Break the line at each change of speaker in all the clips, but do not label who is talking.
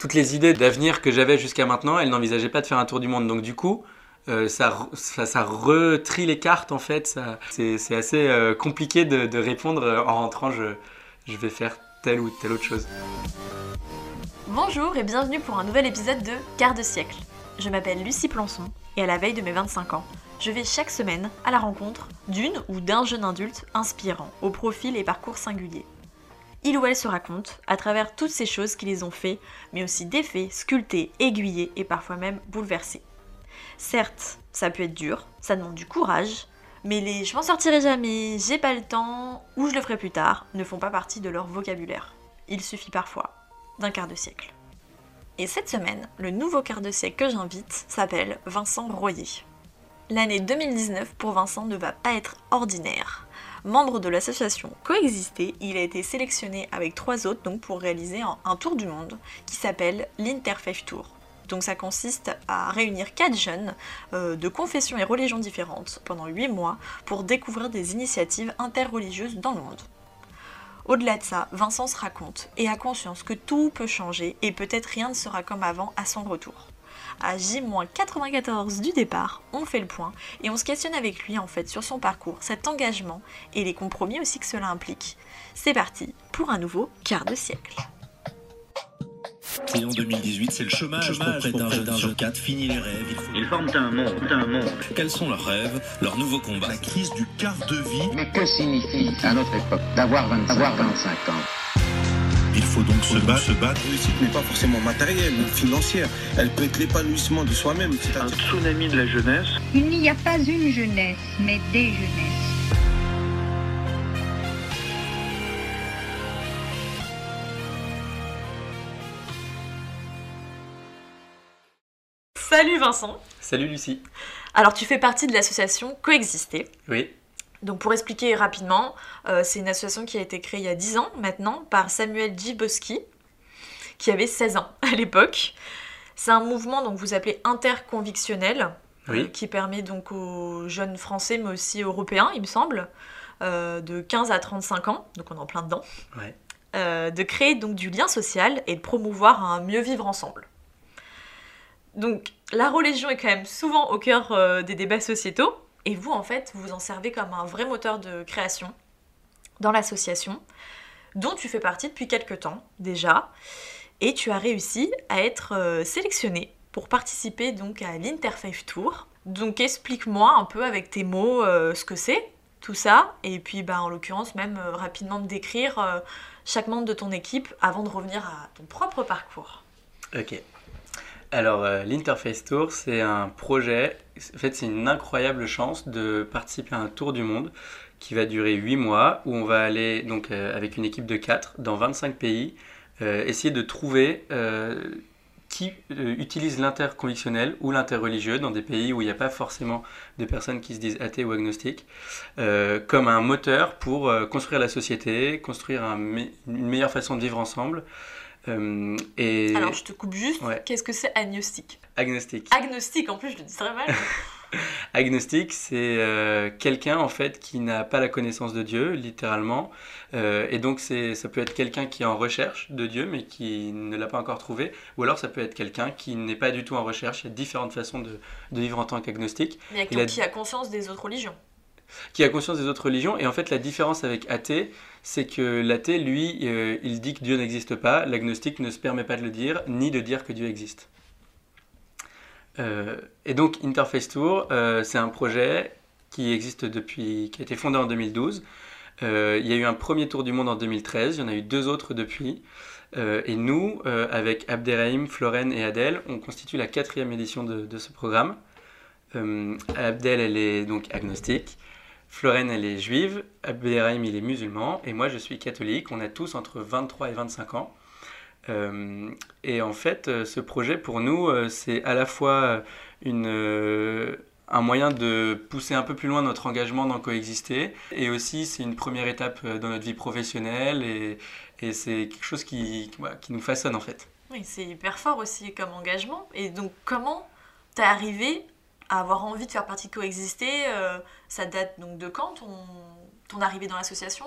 toutes les idées d'avenir que j'avais jusqu'à maintenant, elle n'envisageait pas de faire un tour du monde. Donc du coup, euh, ça, ça, retrie les cartes en fait. C'est assez euh, compliqué de, répondre en rentrant, je, je vais faire telle ou telle autre chose.
Bonjour et bienvenue pour un nouvel épisode de Quart de siècle. Je m'appelle Lucie Plançon et à la veille de mes 25 ans, je vais chaque semaine à la rencontre d'une ou d'un jeune adulte inspirant, au profil et parcours singuliers. Il ou elle se raconte à travers toutes ces choses qui les ont fait, mais aussi défaits, sculptés, aiguillés et parfois même bouleversés. Certes, ça peut être dur, ça demande du courage, mais les je m'en sortirai jamais, j'ai pas le temps ou je le ferai plus tard ne font pas partie de leur vocabulaire. Il suffit parfois d'un quart de siècle. Et cette semaine, le nouveau quart de siècle que j'invite s'appelle Vincent Royer. L'année 2019 pour Vincent ne va pas être ordinaire. Membre de l'association Coexister, il a été sélectionné avec trois autres donc pour réaliser un, tour du monde qui s'appelle l'Interfaith Tour. Donc ça consiste à réunir quatre jeunes euh, de confessions et religions différentes pendant 8 mois pour découvrir des initiatives interreligieuses dans le monde. Au-delà de ça, Vincent se raconte et a conscience que tout peut changer et peut-être rien ne sera comme avant à son retour à J-94 du départ, on fait le point et on se questionne avec lui en fait sur son parcours, cet engagement et les compromis aussi que cela implique. C'est parti pour un nouveau quart de siècle.
Et en 2018, c'est le chômage, chômage pour près d'un jeune quatre. Fini les rêves.
Il faut... Ils forment un monde, un monde.
Quels sont leurs rêves, leurs nouveaux combats?
La crise du quart de vie.
Mais que signifie à notre époque d'avoir 25, 25 ans
il faut donc se battre. Se
battre. La réussite n'est pas forcément matérielle ou financière. Elle peut être l'épanouissement de soi-même.
C'est un tsunami de la jeunesse.
Il n'y a pas une jeunesse, mais des jeunesses.
Salut Vincent.
Salut Lucie.
Alors tu fais partie de l'association Coexister.
Oui.
Donc pour expliquer rapidement, euh, c'est une association qui a été créée il y a 10 ans maintenant par Samuel Djiboski, qui avait 16 ans à l'époque. C'est un mouvement donc vous appelez interconvictionnel, euh, qui permet donc aux jeunes français mais aussi européens, il me semble, euh, de 15 à 35 ans, donc on est en plein dedans, de créer donc du lien social et de promouvoir un mieux vivre ensemble. Donc la religion est quand même souvent au cœur des débats sociétaux, et vous, en fait, vous en servez comme un vrai moteur de création dans l'association, dont tu fais partie depuis quelques temps déjà. Et tu as réussi à être euh, sélectionné pour participer donc à l'Interfaith Tour. Donc explique-moi un peu avec tes mots euh, ce que c'est, tout ça, et puis bah, en l'occurrence même euh, rapidement me décrire chaque membre de ton équipe avant de revenir à ton propre parcours.
Ok. Alors, euh, l'Interface Tour, c'est un projet, en fait, c'est une incroyable chance de participer à un tour du monde qui va durer 8 mois, où on va aller, donc, euh, avec une équipe de 4, dans 25 pays, euh, essayer de trouver qui utilise l'interconvictionnel ou l'interreligieux dans des pays où il n'y a pas forcément de personnes qui se disent athées ou agnostiques, comme un moteur pour construire la société, construire une meilleure façon de vivre ensemble.
Euh, et... Alors, je te coupe juste. Qu'est-ce que c'est agnostique?
Agnostique.
Agnostique, en plus, je le dis très mal.
agnostique, c'est euh, quelqu'un en fait qui n'a pas la connaissance de Dieu, littéralement. Euh, et donc, ça peut être quelqu'un qui est en recherche de Dieu, mais qui ne l'a pas encore trouvé. Ou alors, ça peut être quelqu'un qui n'est pas du tout en recherche. Il y a différentes façons de, vivre en tant qu'agnostique.
Mais qui a conscience des autres religions
qui a conscience des autres religions. Et en fait, la différence avec athée, c'est que l'athée, lui, euh, il dit que Dieu n'existe pas. L'agnostique ne se permet pas de le dire, ni de dire que Dieu existe. Euh, et donc, Interface Tour, euh, c'est un projet qui existe depuis, qui a été fondé en 2012. il y a eu un premier tour du monde en 2013, il y en a eu deux autres depuis. et nous, avec Abderrahim, Floren et Adèle, on constitue la quatrième édition de ce programme. Abdel, elle est donc agnostique. Florène, elle est juive, Abderrahim, il est musulman, et moi, je suis catholique. On a tous entre 23 et 25 ans. Euh, et en fait, euh, ce projet, pour nous, euh, c'est à la fois une, un moyen de pousser un peu plus loin notre engagement dans coexister, et aussi c'est une première étape dans notre vie professionnelle, et, et c'est quelque chose qui, qui nous façonne en fait.
Oui, c'est hyper fort aussi comme engagement. Et donc, comment t'es arrivé avoir envie de faire partie de Coexister, euh, ça date donc de quand ton, arrivée dans l'association?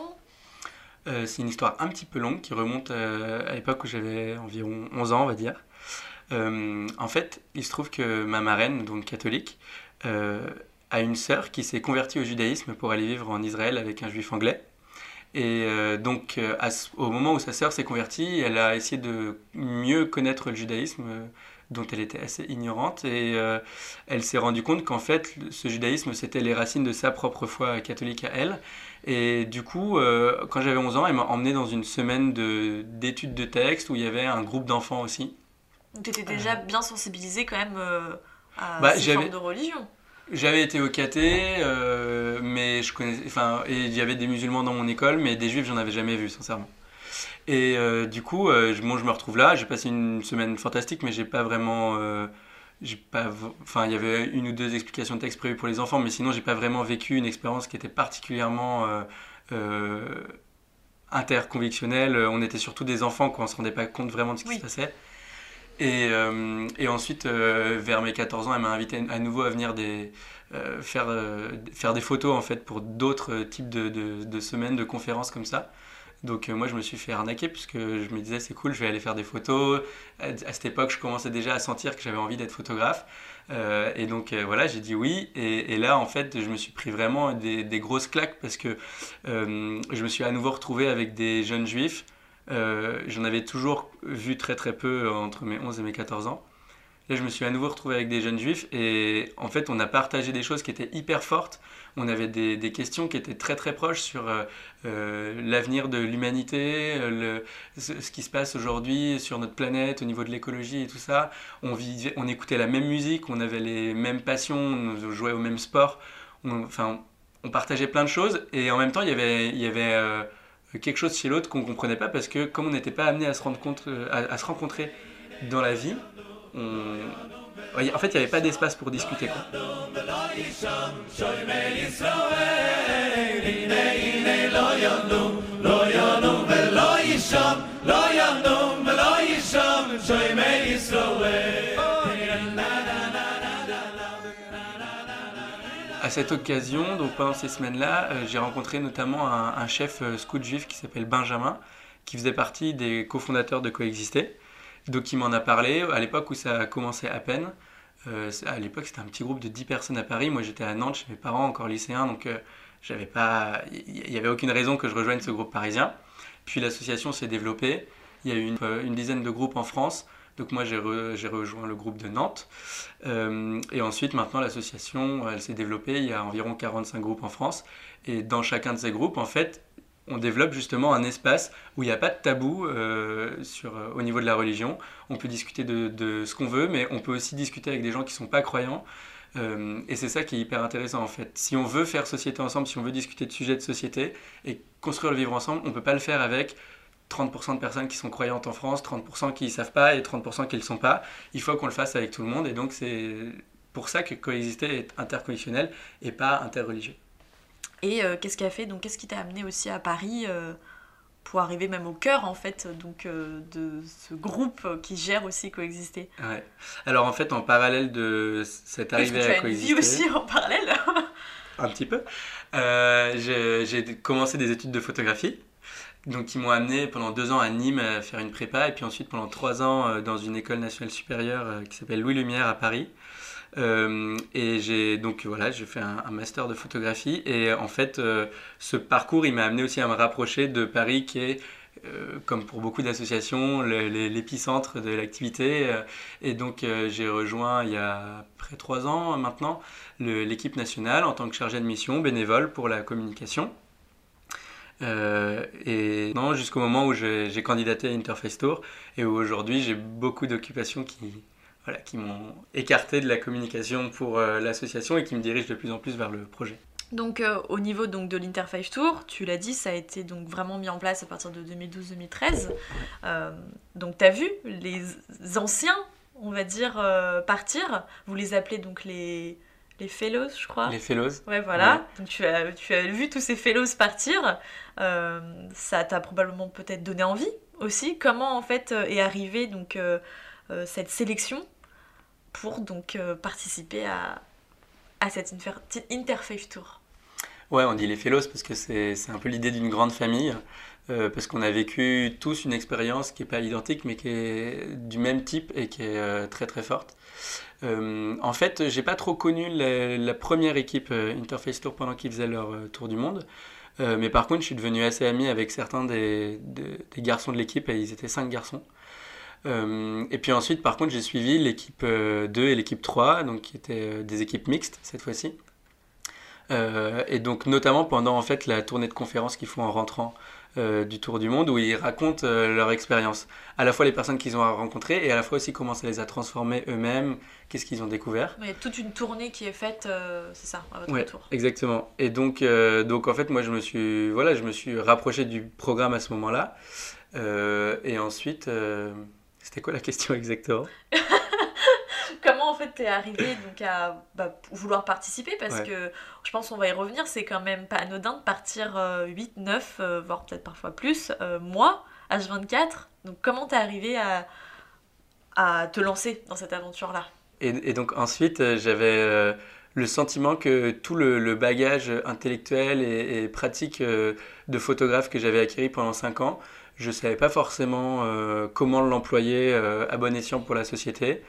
Euh, c'est une histoire un petit peu longue qui remonte à l'époque où j'avais environ 11 ans, on va dire. Euh, en fait, il se trouve que ma marraine, donc catholique, a une sœur qui s'est convertie au judaïsme pour aller vivre en Israël avec un juif anglais. Et donc, au moment où sa sœur s'est convertie, elle a essayé de mieux connaître le judaïsme, dont elle était assez ignorante, et euh, elle s'est rendue compte qu'en fait, ce judaïsme, c'était les racines de sa propre foi catholique à elle. Et du coup, euh, quand j'avais 11 ans, elle m'a emmené dans une semaine de- d'études de texte où il y avait un groupe d'enfants aussi.
Donc t'étais déjà bien sensibilisé quand même euh, à
Bah,
ces formes de religion.
J'avais été au caté, euh, mais je connaissais, enfin, et il y avait des musulmans dans mon école, mais des juifs, j'en avais jamais vu, sincèrement. Et euh, du coup, euh, je, bon, je me retrouve là. J'ai passé une semaine fantastique, mais j'ai pas vraiment, euh, j'ai pas, v- enfin, il y avait une ou deux explications de texte prévues pour les enfants, mais sinon, j'ai pas vraiment vécu une expérience qui était particulièrement euh, interconvictionnelle. On était surtout des enfants, quoi. On se rendait pas compte vraiment de ce qui
Oui.
se passait. Et, et ensuite, vers mes 14 ans, elle m'a invité à nouveau à venir des, faire, faire des photos en fait pour d'autres types de, de- de semaines, de conférences comme ça. Donc euh, moi je me suis fait arnaquer puisque je me disais c'est cool, je vais aller faire des photos. À, cette époque je commençais déjà à sentir que j'avais envie d'être photographe. Euh, et donc euh, voilà, j'ai dit oui. Et, là en fait je me suis pris vraiment des, des grosses claques parce que je me suis à nouveau retrouvé avec des jeunes juifs. J'en avais toujours vu très très peu entre mes 11 et mes 14 ans. Là, je me suis à nouveau retrouvé avec des jeunes juifs et en fait, on a partagé des choses qui étaient hyper fortes. On avait des, questions qui étaient très très proches sur euh, euh, l'avenir de l'humanité, euh, ce, qui se passe aujourd'hui sur notre planète au niveau de l'écologie et tout ça. On, écoutait la même musique, on avait les mêmes passions, on jouait au même sport. On, enfin, on partageait plein de choses et en même temps, il y avait, quelque chose chez l'autre qu'on comprenait pas parce que comme on n'était pas amené à se rencontrer dans la vie, ouais, en fait, il n'y avait pas d'espace pour discuter. Quoi. À cette occasion, donc pendant ces semaines-là, euh, j'ai rencontré notamment un, un chef euh, scout juif qui s'appelle Benjamin, qui faisait partie des cofondateurs de Coexister. Donc il m'en a parlé à l'époque où ça a commencé à peine. Euh, à l'époque, c'était un petit groupe de 10 personnes à Paris. Moi, j'étais à Nantes chez mes parents, encore lycéens, donc euh, j'avais pas, il n'y avait aucune raison que je rejoigne ce groupe parisien. Puis l'association s'est développée. Il y a eu une, euh, dizaine de groupes en France. Donc moi, j'ai re- j'ai rejoint le groupe de Nantes. Et ensuite, maintenant, l'association, elle s'est développée. Il y a environ 45 groupes en France. Et dans chacun de ces groupes, en fait, on développe justement un espace où il n'y a pas de tabou euh, euh, au niveau de la religion. On peut discuter de, ce qu'on veut, mais on peut aussi discuter avec des gens qui ne sont pas croyants. Euh, et c'est ça qui est hyper intéressant en fait. Si on veut faire société ensemble, si on veut discuter de sujets de société et construire le vivre ensemble, on ne peut pas le faire avec 30% de personnes qui sont croyantes en France, 30% qui ne savent pas et 30% qui ne le sont pas. Il faut qu'on le fasse avec tout le monde et donc c'est pour ça que coexister est interconnectionnel et pas interreligieux.
Et euh, qu'est-ce qui a fait? Donc qu'est-ce qui t'a amené aussi à Paris euh, pour arriver même au cœur en fait donc euh, de ce groupe qui gère aussi coexister?
Ouais. Alors en fait, en parallèle de cette
Parce que
arrivée
tu
à
as une vie
coexister,
aussi en parallèle.
un petit peu, j'ai commencé des études de photographie. Donc, qui m'ont amené pendant deux ans à Nîmes à faire une prépa, et puis ensuite pendant trois ans dans une école nationale supérieure qui s'appelle Louis Lumière à Paris. Euh, et j'ai donc voilà, j'ai fait un, master de photographie, et en fait, euh, ce parcours, il m'a amené aussi à me rapprocher de Paris, qui est euh, comme pour beaucoup d'associations, l'épicentre de l'activité. Et donc, j'ai rejoint il y a près de trois ans maintenant l'équipe nationale en tant que chargé de mission bénévole pour la communication. Et non, jusqu'au moment où j'ai candidaté à Interface Tour et où aujourd'hui j'ai beaucoup d'occupations qui, voilà, qui m'ont écarté de la communication pour euh, l'association et qui me dirigent de plus en plus vers le projet.
Donc euh, au niveau donc de l'Interface Tour, tu l'as dit, ça a été donc vraiment mis en place à partir de 2012-2013. Euh, donc tu as vu les anciens, on va dire, euh, partir. Vous les appelez donc les, les fellows, je crois.
Les fellows.
Ouais, voilà. Donc tu as, tu as vu tous ces fellows partir. Ça t'a probablement peut-être donné envie aussi. Comment en fait est arrivée donc cette sélection pour donc euh, participer à, à cette inter- Interface Tour
Ouais, on dit les fellows parce que c'est un peu l'idée d'une grande famille. euh, parce qu'on a vécu tous une expérience qui n'est pas identique, mais qui est du même type et qui est euh, très très forte. Euh, en fait, j'ai pas trop connu la, première équipe euh, Interface Tour pendant qu'ils faisaient leur euh, tour du monde. Euh, mais par contre, je suis devenu assez ami avec certains des- des garçons de l'équipe, et ils étaient cinq garçons. Euh, et puis ensuite, par contre, j'ai suivi l'équipe euh, 2 et l'équipe 3, donc qui étaient euh, des équipes mixtes cette fois-ci. Euh, et donc notamment pendant en fait la tournée de conférences qu'ils font en rentrant euh, du Tour du Monde, où ils racontent euh, leur expérience, à la fois les personnes qu'ils ont rencontrées et à la fois aussi comment ça les a transformés eux-mêmes, qu'est-ce qu'ils ont découvert.
Il y a toute une tournée qui est faite, euh, c'est ça, à votre
Ouais,
tour.
exactement. Et donc, euh, donc en fait, moi, je me suis, voilà, je me suis rapproché du programme à ce moment-là. Euh, et ensuite, euh, c'était quoi la question exactement?
Comment en fait t'es arrivé donc à bah, vouloir participer? Parce
Ouais.
que je pense qu'on va y revenir, c'est quand même pas anodin de partir euh, 8, 9, euh, voire peut-être parfois plus, euh, mois, H24. Donc comment t'es arrivé à, à te lancer dans cette aventure-là?
Et, et donc ensuite, euh, j'avais euh, le sentiment que tout le, le bagage intellectuel et, et pratique euh, de photographe que j'avais acquis pendant 5 ans, je ne savais pas forcément euh, comment l'employer euh, à bon escient pour la société.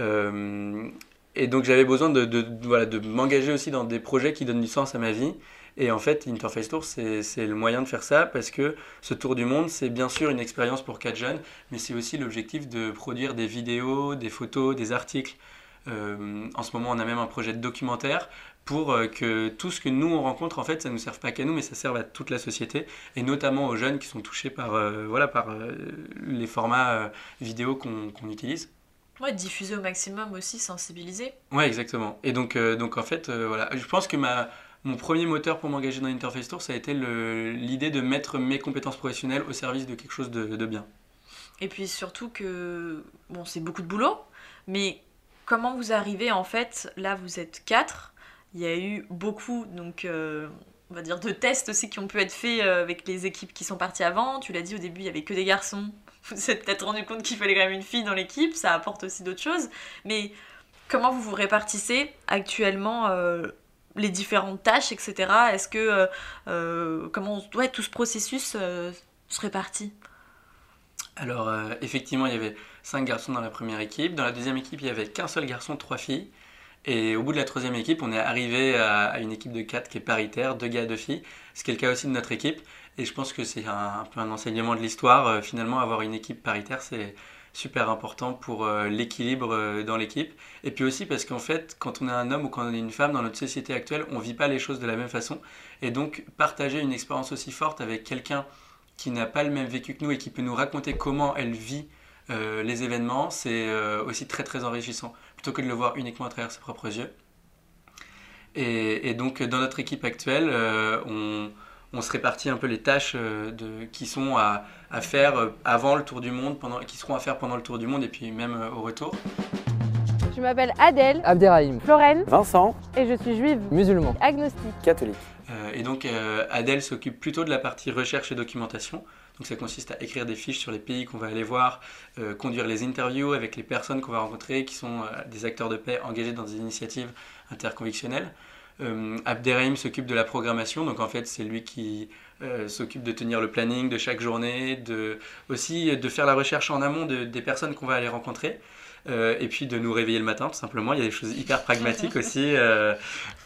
Euh, et donc j'avais besoin de, voilà, de m'engager aussi dans des projets qui donnent du sens à ma vie. Et en fait, Interface Tour, c'est le moyen de faire ça parce que ce tour du monde, c'est bien sûr une expérience pour quatre jeunes, mais c'est aussi l'objectif de produire des vidéos, des photos, des articles. En ce moment, on a même un projet de documentaire pour euh, que tout ce que nous on rencontre, en fait, ça ne nous serve pas qu'à nous, mais ça serve à toute la société, et notamment aux jeunes qui sont touchés par, euh, voilà, par euh, les formats euh, vidéo qu'on utilise.
Ouais, diffuser au maximum aussi, sensibiliser.
Ouais, exactement. Et donc, donc en fait, voilà, je pense que ma, mon premier moteur pour m'engager dans Interface Tour, ça a été l'idée de mettre mes compétences professionnelles au service de quelque chose de, de bien.
Et puis surtout que, bon, c'est beaucoup de boulot, mais comment vous arrivez en fait, là vous êtes quatre, il y a eu beaucoup, donc euh, va dire, de tests aussi qui ont pu être faits euh, avec les équipes qui sont parties avant. Tu l'as dit au début, il y avait que des garçons. Vous vous êtes peut-être rendu compte qu'il fallait quand même une fille dans l'équipe, ça apporte aussi d'autres choses. Mais comment vous vous répartissez actuellement euh, les différentes tâches, etc. Est-ce que, comment, ouais, tout ce processus se répartit?
Alors, effectivement, il y avait cinq garçons dans la première équipe. Dans la deuxième équipe, il y avait qu'un seul garçon, trois filles. Et au bout de la troisième équipe, on est arrivé à, une équipe de quatre qui est paritaire, deux gars, deux filles. Ce qui est le cas aussi de notre équipe. Et je pense que c'est un, peu un enseignement de l'histoire. Euh, finalement, avoir une équipe paritaire, c'est super important pour euh, l'équilibre euh, dans l'équipe. Et puis aussi parce qu'en fait, quand on est un homme ou quand on est une femme dans notre société actuelle, on vit pas les choses de la même façon. Et donc, partager une expérience aussi forte avec quelqu'un qui n'a pas le même vécu que nous et qui peut nous raconter comment elle vit euh, les événements, c'est euh, aussi très très enrichissant, plutôt que de le voir uniquement à travers ses propres yeux. Et, et donc dans notre équipe actuelle, euh, on, on se répartit un peu les tâches euh, de, qui sont à, à faire avant le tour du monde, pendant, qui seront à faire pendant le tour du monde et puis même euh, au retour.
Je m'appelle Adèle,
Abderrahim,
Florène
Vincent,
et je suis juive,
musulman,
agnostique.
catholique.
Euh, et donc euh, Adèle s'occupe plutôt de la partie recherche et documentation. Donc ça consiste à écrire des fiches sur les pays qu'on va aller voir, euh, conduire les interviews avec les personnes qu'on va rencontrer, qui sont euh, des acteurs de paix engagés dans des initiatives interconvictionnelles. Euh, Abderrahim s'occupe de la programmation, donc en fait c'est lui qui euh, s'occupe de tenir le planning de chaque journée, aussi de faire la recherche en amont de- des personnes qu'on va aller rencontrer. Euh, et puis de nous réveiller le matin, tout simplement. Il y a des choses hyper pragmatiques aussi. euh,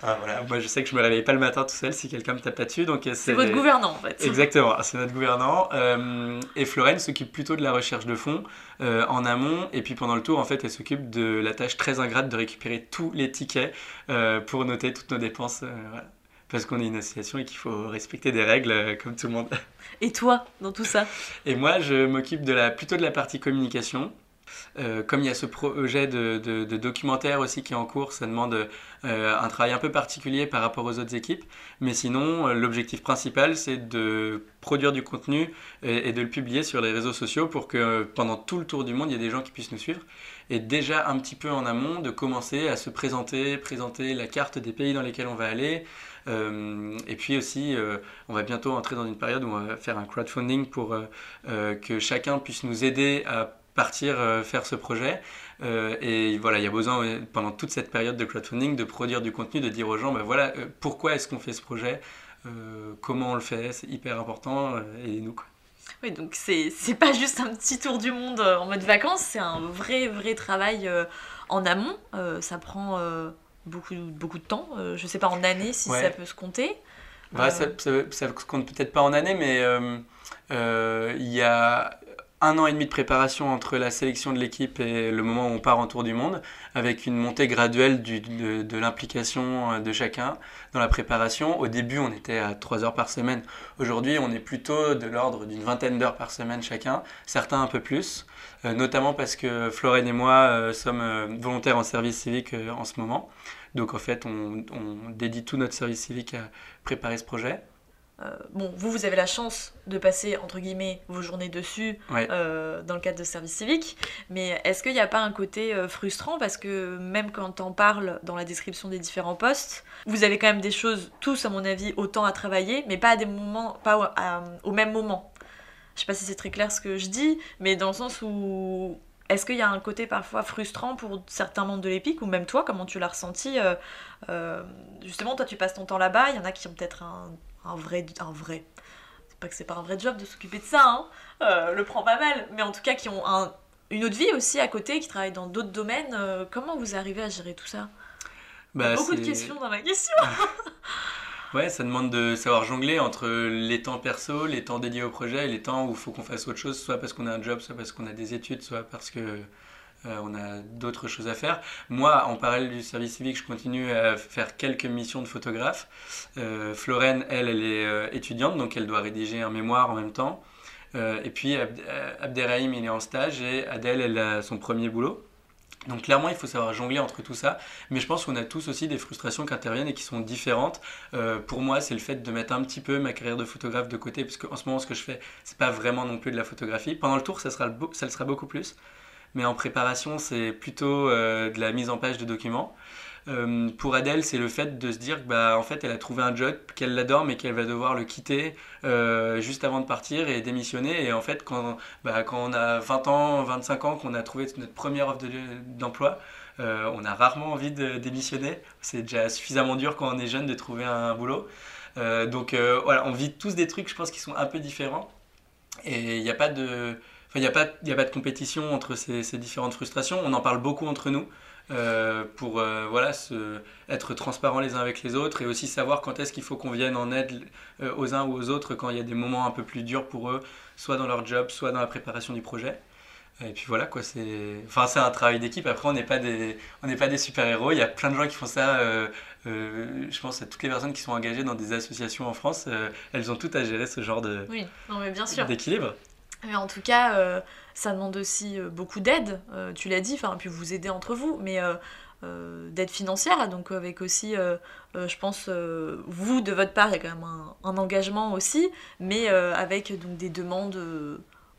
voilà. Moi, je sais que je me réveille pas le matin tout seul si quelqu'un me tape là-dessus. Donc, euh,
C'est votre gouvernant en fait.
Exactement, c'est notre gouvernant. Euh, et Florène s'occupe plutôt de la recherche de fonds en amont. Et puis pendant le tour, en fait, elle s'occupe de la tâche très ingrate de récupérer tous les tickets pour noter toutes nos dépenses. voilà. Parce qu'on est une association et qu'il faut respecter des règles comme tout le monde.
Et toi, dans tout ça?
Et moi, je m'occupe de la, plutôt de la partie communication. Euh, comme il y a ce projet de, documentaire aussi qui est en cours, ça demande euh, un travail un peu particulier par rapport aux autres équipes. Mais sinon, euh, l'objectif principal, c'est de produire du contenu et, et de le publier sur les réseaux sociaux pour que pendant tout le tour du monde, il y ait des gens qui puissent nous suivre. Et déjà un petit peu en amont, de commencer à se présenter, présenter la carte des pays dans lesquels on va aller. Et puis aussi, on va bientôt entrer dans une période où on va faire un crowdfunding pour que chacun puisse nous aider à partir euh, faire ce projet. Euh, et voilà, il y a besoin euh, pendant toute cette période de crowdfunding de produire du contenu, de dire aux gens, ben voilà, pourquoi est-ce qu'on fait ce projet comment on le fait, c'est hyper important, et nous quoi.
Oui, donc c'est c'est pas juste un petit tour du monde en mode vacances, c'est un vrai, vrai travail euh, en amont. Euh, ça prend euh, beaucoup, beaucoup de temps. Je sais pas en années si
Ouais.
ça peut se compter.
Bah, ça, ça, ça compte peut-être pas en années, mais il y a un an et demi de préparation entre la sélection de l'équipe et le moment où on part en tour du monde, avec une montée graduelle du- de, l'implication euh, de chacun dans la préparation. Au début, on était à 3 heures par semaine. Aujourd'hui, on est plutôt de l'ordre d'une vingtaine d'heures par semaine chacun, certains un peu plus, euh, notamment parce que Florène et moi euh, sommes volontaires en service civique en ce moment. Donc en fait, on dédie tout notre service civique à préparer ce projet.
Euh, bon, vous, vous avez la chance de passer, entre guillemets, vos journées dessus
Ouais.
euh, dans le cadre de service civique, mais est-ce qu'il n'y a pas un côté euh, frustrant? Parce que même quand on parle dans la description des différents postes, vous avez quand même des choses, tous à mon avis, autant à travailler, mais pas à des moments, pas au, à- au même moment. Je sais pas si c'est très clair ce que je dis, mais dans le sens où est-ce qu'il y a un côté parfois frustrant pour certains membres de l'EPIC, ou même toi, comment tu l'as ressenti euh, euh, Justement, toi, tu passes ton temps là-bas, il y en a qui ont peut-être un, un vrai... Un vrai c'est pas que c'est pas un vrai job de s'occuper de ça, hein, euh, le prend pas mal, mais en tout cas qui ont un- une autre vie aussi à côté, qui travaillent dans d'autres domaines. euh, comment vous arrivez à gérer tout ça? Il y a
Bah,
Beaucoup de questions dans ma question.
Ouais, ça demande de savoir jongler entre les temps perso, les temps dédiés au projet et les temps où il faut qu'on fasse autre chose, soit parce qu'on a un job, soit parce qu'on a des études, soit parce que euh, on a d'autres choses à faire. Moi, en parallèle du service civique, je continue à faire quelques missions de photographe. Euh, Florène, elle, elle est euh, étudiante, donc elle doit rédiger un mémoire en même temps. Euh, et puis Abd- Abderrahim, il est en stage et Adèle, elle a son premier boulot. Donc clairement, il faut savoir jongler entre tout ça. Mais je pense qu'on a tous aussi des frustrations qui interviennent et qui sont différentes. Pour moi, c'est le fait de mettre un petit peu ma carrière de photographe de côté, parce qu'en ce moment, ce que je fais, c'est pas vraiment non plus de la photographie. Pendant le tour, ça le sera beaucoup plus. Mais en préparation, c'est plutôt euh, de la mise en page de documents. Euh, pour Adèle, c'est le fait de se dire que, bah, fait, elle a trouvé un job, qu'elle l'adore, mais qu'elle va devoir le quitter euh, juste avant de partir et démissionner. Et en fait, quand, bah, on a 20 ans, 25 ans, qu'on a trouvé notre première offre de- d'emploi, on a rarement envie de démissionner. C'est déjà suffisamment dur quand on est jeune de trouver un boulot. Donc voilà, on vit tous des trucs, je pense, qui sont un peu différents. Et il n'y a pas de... Enfin, il n'y a, pas- y a pas de compétition entre ces, ces différentes frustrations. On en parle beaucoup entre nous euh, pour euh, voilà, se, être transparents les uns avec les autres et aussi savoir quand est-ce qu'il faut qu'on vienne en aide euh, aux uns ou aux autres quand il y a des moments un peu plus durs pour eux, soit dans leur job, soit dans la préparation du projet. Et puis voilà, quoi, c'est enfin, c'est un travail d'équipe. Après, on n'est pas des, on n'est pas des super-héros. Il y a plein de gens qui font ça. euh, euh, je pense à toutes les personnes qui sont engagées dans des associations en France. euh, elles ont toutes à gérer ce genre de,
Oui, non mais bien sûr.
d'équilibre.
Mais en tout cas, euh, ça demande aussi euh, beaucoup d'aide, euh, tu l'as dit, enfin, puis vous aider entre vous, mais d'aide financière, donc avec aussi, je pense, vous, de votre part, il y a quand même un, engagement aussi, mais avec donc des demandes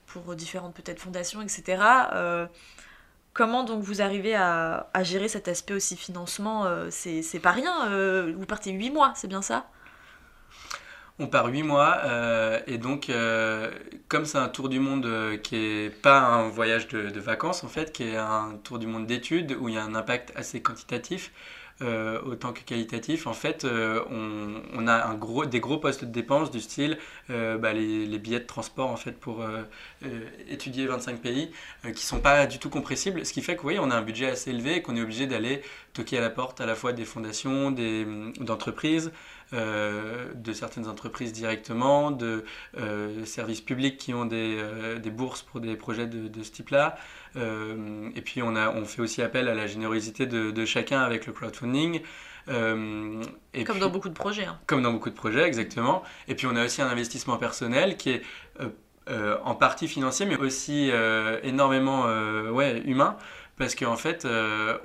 pour différentes peut-être fondations, etc. Comment donc vous arrivez à, gérer cet aspect aussi financement C'est pas rien, vous partez 8 mois, c'est bien ça?
On part 8 mois euh, et donc euh, comme c'est un tour du monde euh, qui est pas un voyage de, vacances en fait, qui est un tour du monde d'études où il y a un impact assez quantitatif autant que qualitatif, en fait on, a des gros postes de dépenses du style bah, les, billets de transport en fait pour étudier 25 pays qui sont pas du tout compressibles, ce qui fait que on a un budget assez élevé et qu'on est obligé d'aller toquer à la porte à la fois des fondations, des, d'entreprises, euh, de certaines entreprises directement, de euh, services publics qui ont des, euh, des bourses pour des projets de, de ce type-là. Et puis on, a, on fait aussi appel à la générosité de, de chacun avec le crowdfunding. Euh, et
Comme
puis-
dans beaucoup de projets. hein.
comme dans beaucoup de projets, exactement. Et puis on a aussi un investissement personnel qui est euh, euh, en partie financier, mais aussi énormément ouais, humain, parce qu'en fait,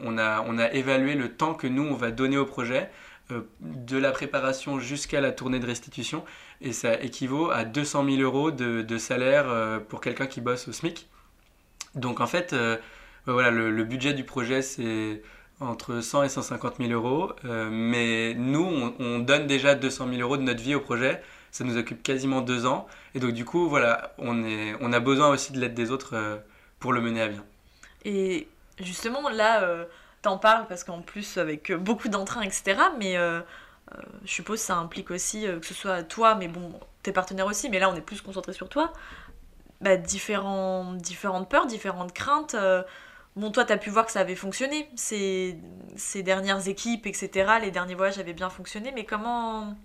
on, a, on a évalué le temps que nous, on va donner au projet, de la préparation jusqu'à la tournée de restitution, et ça équivaut à 200 000 euros de, salaire euh, pour quelqu'un qui bosse au SMIC. Donc en fait, euh, voilà, le, budget du projet, c'est entre 100 et 150 000 euros, euh, mais nous, on, on donne déjà 200 000 euros de notre vie au projet. Ça nous occupe quasiment deux ans. Et donc, du coup, voilà, on, est, on a besoin aussi de l'aide des autres euh, pour le mener à bien.
Et justement, là, euh, t'en parles parce qu'en plus, avec euh, beaucoup d'entrain, etc., mais euh, je suppose ça implique aussi que ce soit toi, mais bon, tes partenaires aussi, mais là on est plus concentré sur toi, bah, différentes peurs, différentes craintes. Bon, toi, tu as pu voir que ça avait fonctionné, ces, ces dernières équipes, etc. Les derniers voyages avaient bien fonctionné, mais comment.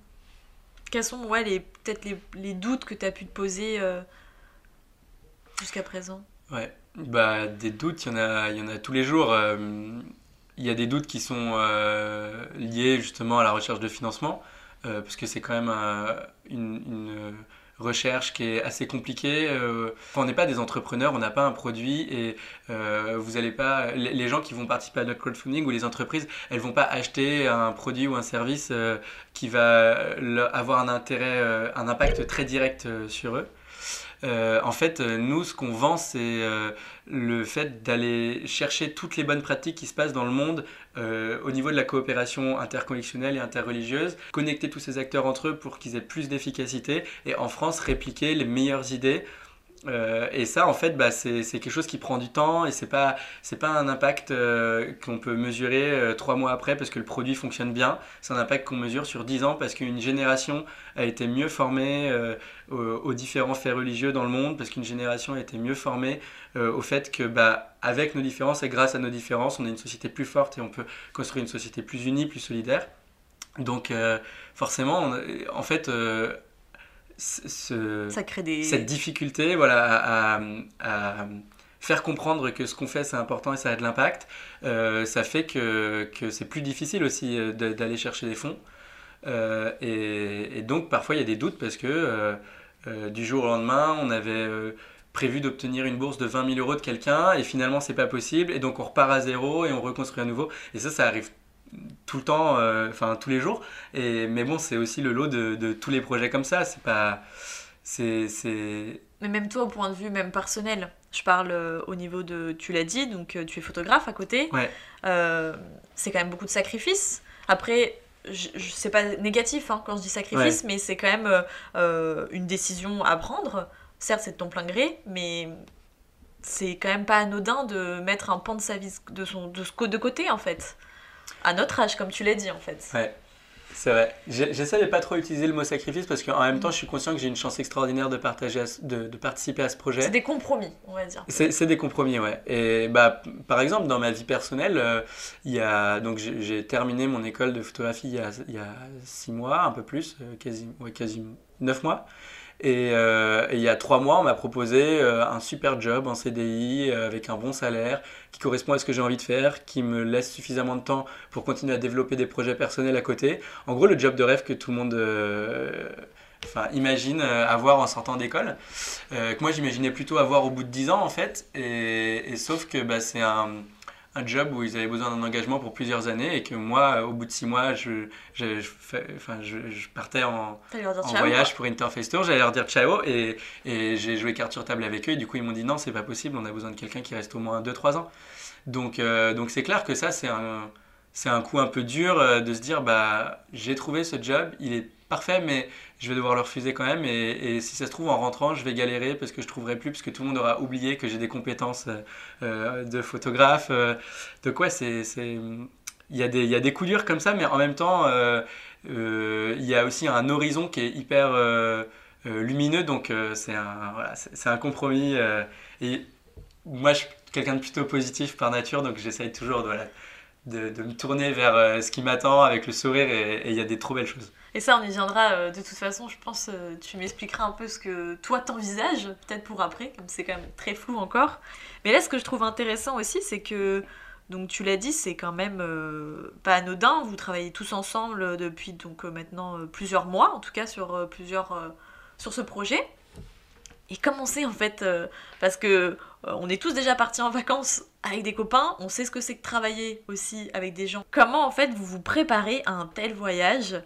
Quels sont ouais, les, peut-être les, les, doutes que tu as pu te poser euh, jusqu'à présent?
Ouais, bah, des doutes, il y, en a, y en a tous les jours. Euh, il y a des doutes qui sont euh, liés justement à la recherche de financement, parce que c'est quand même une, une recherche qui est assez compliquée. Euh, on n'est pas des entrepreneurs, on n'a pas un produit et euh, vous allez pas. Les gens qui vont participer à notre crowdfunding ou les entreprises, elles vont pas acheter un produit ou un service euh, qui va avoir un intérêt, un impact très direct sur eux. Euh, en fait, euh, nous, ce qu'on vend, c'est euh, le fait d'aller chercher toutes les bonnes pratiques qui se passent dans le monde au niveau de la coopération intercollectionnelle et interreligieuse, connecter tous ces acteurs entre eux pour qu'ils aient plus d'efficacité et en France, répliquer les meilleures idées euh, et ça, en fait, bah, c'est quelque chose qui prend du temps et c'est pas pas un impact euh, qu'on peut mesurer euh, trois mois après parce que le produit fonctionne bien. C'est un impact qu'on mesure sur dix ans parce qu'une génération a été mieux formée aux, différents faits religieux dans le monde, parce qu'une génération a été mieux formée au fait que bah, avec nos différences et grâce à nos différences, on a une société plus forte et on peut construire une société plus unie, plus solidaire. Donc forcément, en fait cette difficulté voilà, à, faire comprendre que ce qu'on fait c'est important et ça a de l'impact, euh, ça fait que, que c'est plus difficile aussi euh, d'aller chercher des fonds. Euh, et, donc parfois il y a des doutes parce que du jour au lendemain on avait prévu d'obtenir une bourse de 20 000 euros de quelqu'un et finalement c'est pas possible et donc on repart à zéro et on reconstruit à nouveau. Et ça ça arrive tout le temps, euh, enfin tous les jours. Et, mais bon, c'est aussi le lot de, de, tous les projets comme ça. C'est pas. C'est.
Mais même toi, au point de vue même personnel, je parle euh, au niveau de. Tu l'as dit, donc euh, tu es photographe à côté.
Ouais.
c'est quand même beaucoup de sacrifices. Après, je, sais pas négatif hein, quand je dis sacrifice, mais c'est quand même une décision à prendre. Certes, c'est de ton plein gré, mais c'est quand même pas anodin de mettre un pan de sa vie de, son, de, de côté en fait à notre âge, comme tu l'as dit en fait.
Ouais. C'est vrai. J'essaie de pas trop utiliser le mot sacrifice parce qu'en même temps, je suis conscient que j'ai une chance extraordinaire de, partager de, de, participer à ce projet.
C'est des compromis, on va dire.
C'est des compromis, ouais. Et bah, par exemple, dans ma vie personnelle, euh, il y a, donc j'ai terminé mon école de photographie il y a, il y a six mois, un peu plus, euh, quasi, ouais, quasi neuf mois. Euh, et, il y a trois mois, on m'a proposé euh, un super job en CDI euh, avec un bon salaire qui correspond à ce que j'ai envie de faire, qui me laisse suffisamment de temps pour continuer à développer des projets personnels à côté. En gros, le job de rêve que tout le monde imagine avoir en sortant d'école, que moi j'imaginais plutôt avoir au bout de dix ans en fait. Et, et sauf que bah, c'est un un job où ils avaient besoin d'un engagement pour plusieurs années et que moi, au bout de six mois, je, je, enfin, je, partais en, en voyage pour Interface Tour. J'allais leur dire ciao et, et j'ai joué carte sur table avec eux. Et du coup, ils m'ont dit non, c'est pas possible, on a besoin de quelqu'un qui reste au moins 2-3 ans. Donc, euh, donc c'est clair que ça, c'est un, c'est un coup un peu dur euh, de se dire bah, j'ai trouvé ce job, il est parfait, mais je vais devoir le refuser quand même. Et, si ça se trouve, en rentrant, je vais galérer parce que je trouverai plus, parce que tout le monde aura oublié que j'ai des compétences euh, euh, de photographe. Euh, de quoi c'est. Il y, a des, il y a des coups durs comme ça, mais en même temps, il y a aussi un horizon qui est hyper lumineux. Donc, c'est un, voilà, un compromis. et moi, je suis quelqu'un de plutôt positif par nature, donc j'essaye toujours de, de, me tourner vers ce qui m'attend avec le sourire et il y a des trop belles choses.
Et ça, on y viendra euh, de toute façon, je pense, euh, tu m'expliqueras un peu ce que toi t'envisages, peut-être pour après, comme c'est quand même très flou encore. Mais là, ce que je trouve intéressant aussi, c'est que, donc tu l'as dit, c'est quand même euh, pas anodin, vous travaillez tous ensemble depuis donc maintenant plusieurs mois, en tout cas sur, plusieurs, sur ce projet. Et comment c'est en fait Parce que on est tous déjà partis en vacances avec des copains, on sait ce que c'est que travailler aussi avec des gens. Comment en fait vous vous préparez à un tel voyage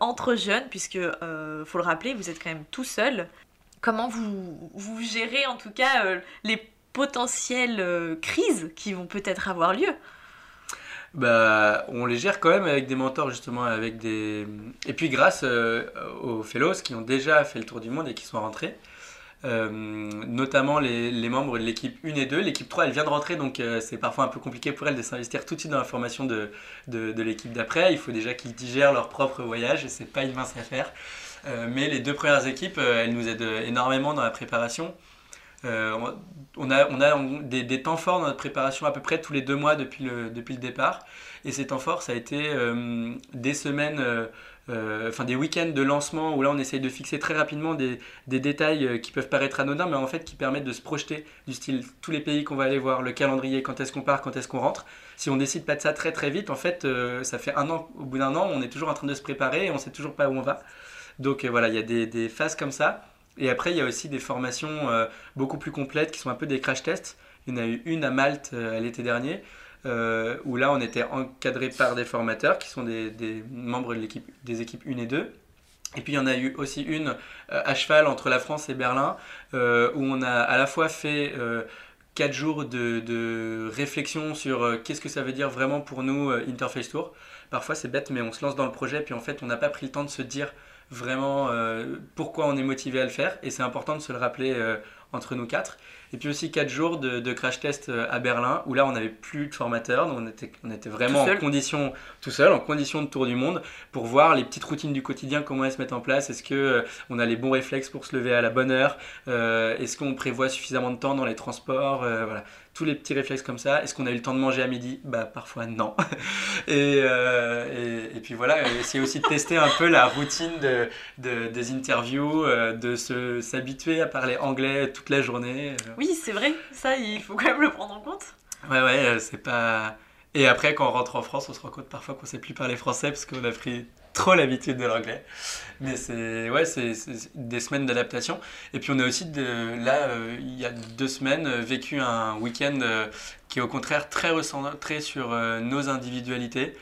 entre jeunes, puisque, euh, faut le rappeler, vous êtes quand même tout seul. Comment vous, vous gérez en tout cas euh, les potentielles crises qui vont peut-être avoir lieu?
Bah, on les gère quand même avec des mentors justement, avec des... Et puis grâce aux fellows qui ont déjà fait le tour du monde et qui sont rentrés, euh, notamment les, membres de l'équipe 1 et 2. L'équipe 3, elle vient de rentrer, donc euh, c'est parfois un peu compliqué pour elle de s'investir tout de suite dans la formation de, de, l'équipe d'après. Il faut déjà qu'ils digèrent leur propre voyage et c'est pas une mince affaire. Euh, mais les deux premières équipes, euh, elles nous aident énormément dans la préparation. Euh, on a, on a des, temps forts dans notre préparation à peu près tous les deux mois depuis le, depuis le départ. Et ces temps forts, ça a été euh, des semaines, euh, euh, enfin des week-ends de lancement où là on essaye de fixer très rapidement des, détails euh, qui peuvent paraître anodins, mais en fait qui permettent de se projeter du style tous les pays qu'on va aller voir, le calendrier, quand est-ce qu'on part, quand est-ce qu'on rentre. Si on décide pas de ça très très vite, en fait, euh, ça fait un an, au bout d'un an, on est toujours en train de se préparer et on sait toujours pas où on va. Donc euh, voilà, il y a des, phases comme ça. Et après, il y a aussi des formations euh, beaucoup plus complètes qui sont un peu des crash tests. Il y en a eu une à Malte euh, l'été dernier, euh, où là, on était encadré par des formateurs qui sont des, membres de l'équipe, des équipes 1 et 2. Et puis il y en a eu aussi une euh, à cheval entre la France et Berlin, euh, où on a à la fois fait 4 jours de, réflexion sur qu'est-ce que ça veut dire vraiment pour nous Interface Tour. Parfois c'est bête, mais on se lance dans le projet, puis en fait on n'a pas pris le temps de se dire vraiment pourquoi on est motivé à le faire, et c'est important de se le rappeler entre nous quatre. Et puis aussi 4 jours de, de crash test euh, à Berlin, où là on n'avait plus de formateurs, donc on était, on était vraiment en condition tout seul, en condition de tour du monde, pour voir les petites routines du quotidien, comment elles se mettent en place, est-ce que euh, on a les bons réflexes pour se lever à la bonne heure, euh, est-ce qu'on prévoit suffisamment de temps dans les transports, euh, voilà, tous les petits réflexes comme ça. Est-ce qu'on a eu le temps de manger à midi? Bah parfois non. et, euh, et, et puis voilà, essayer aussi de tester un peu la routine de, de- des interviews, euh, de se s'habituer à parler anglais toute la journée. euh.
Oui, c'est vrai, ça, il faut quand même le prendre en compte.
Ouais, ouais, c'est pas. Et après, quand on rentre en France, on se rend compte parfois qu'on sait plus parler français parce qu'on a pris trop l'habitude de l'anglais. Mais c'est ouais, c'est des semaines d'adaptation. Et puis on a aussi, là, euh, il y a deux semaines, euh, vécu un week-end euh, qui est au contraire très recentré sur nos individualités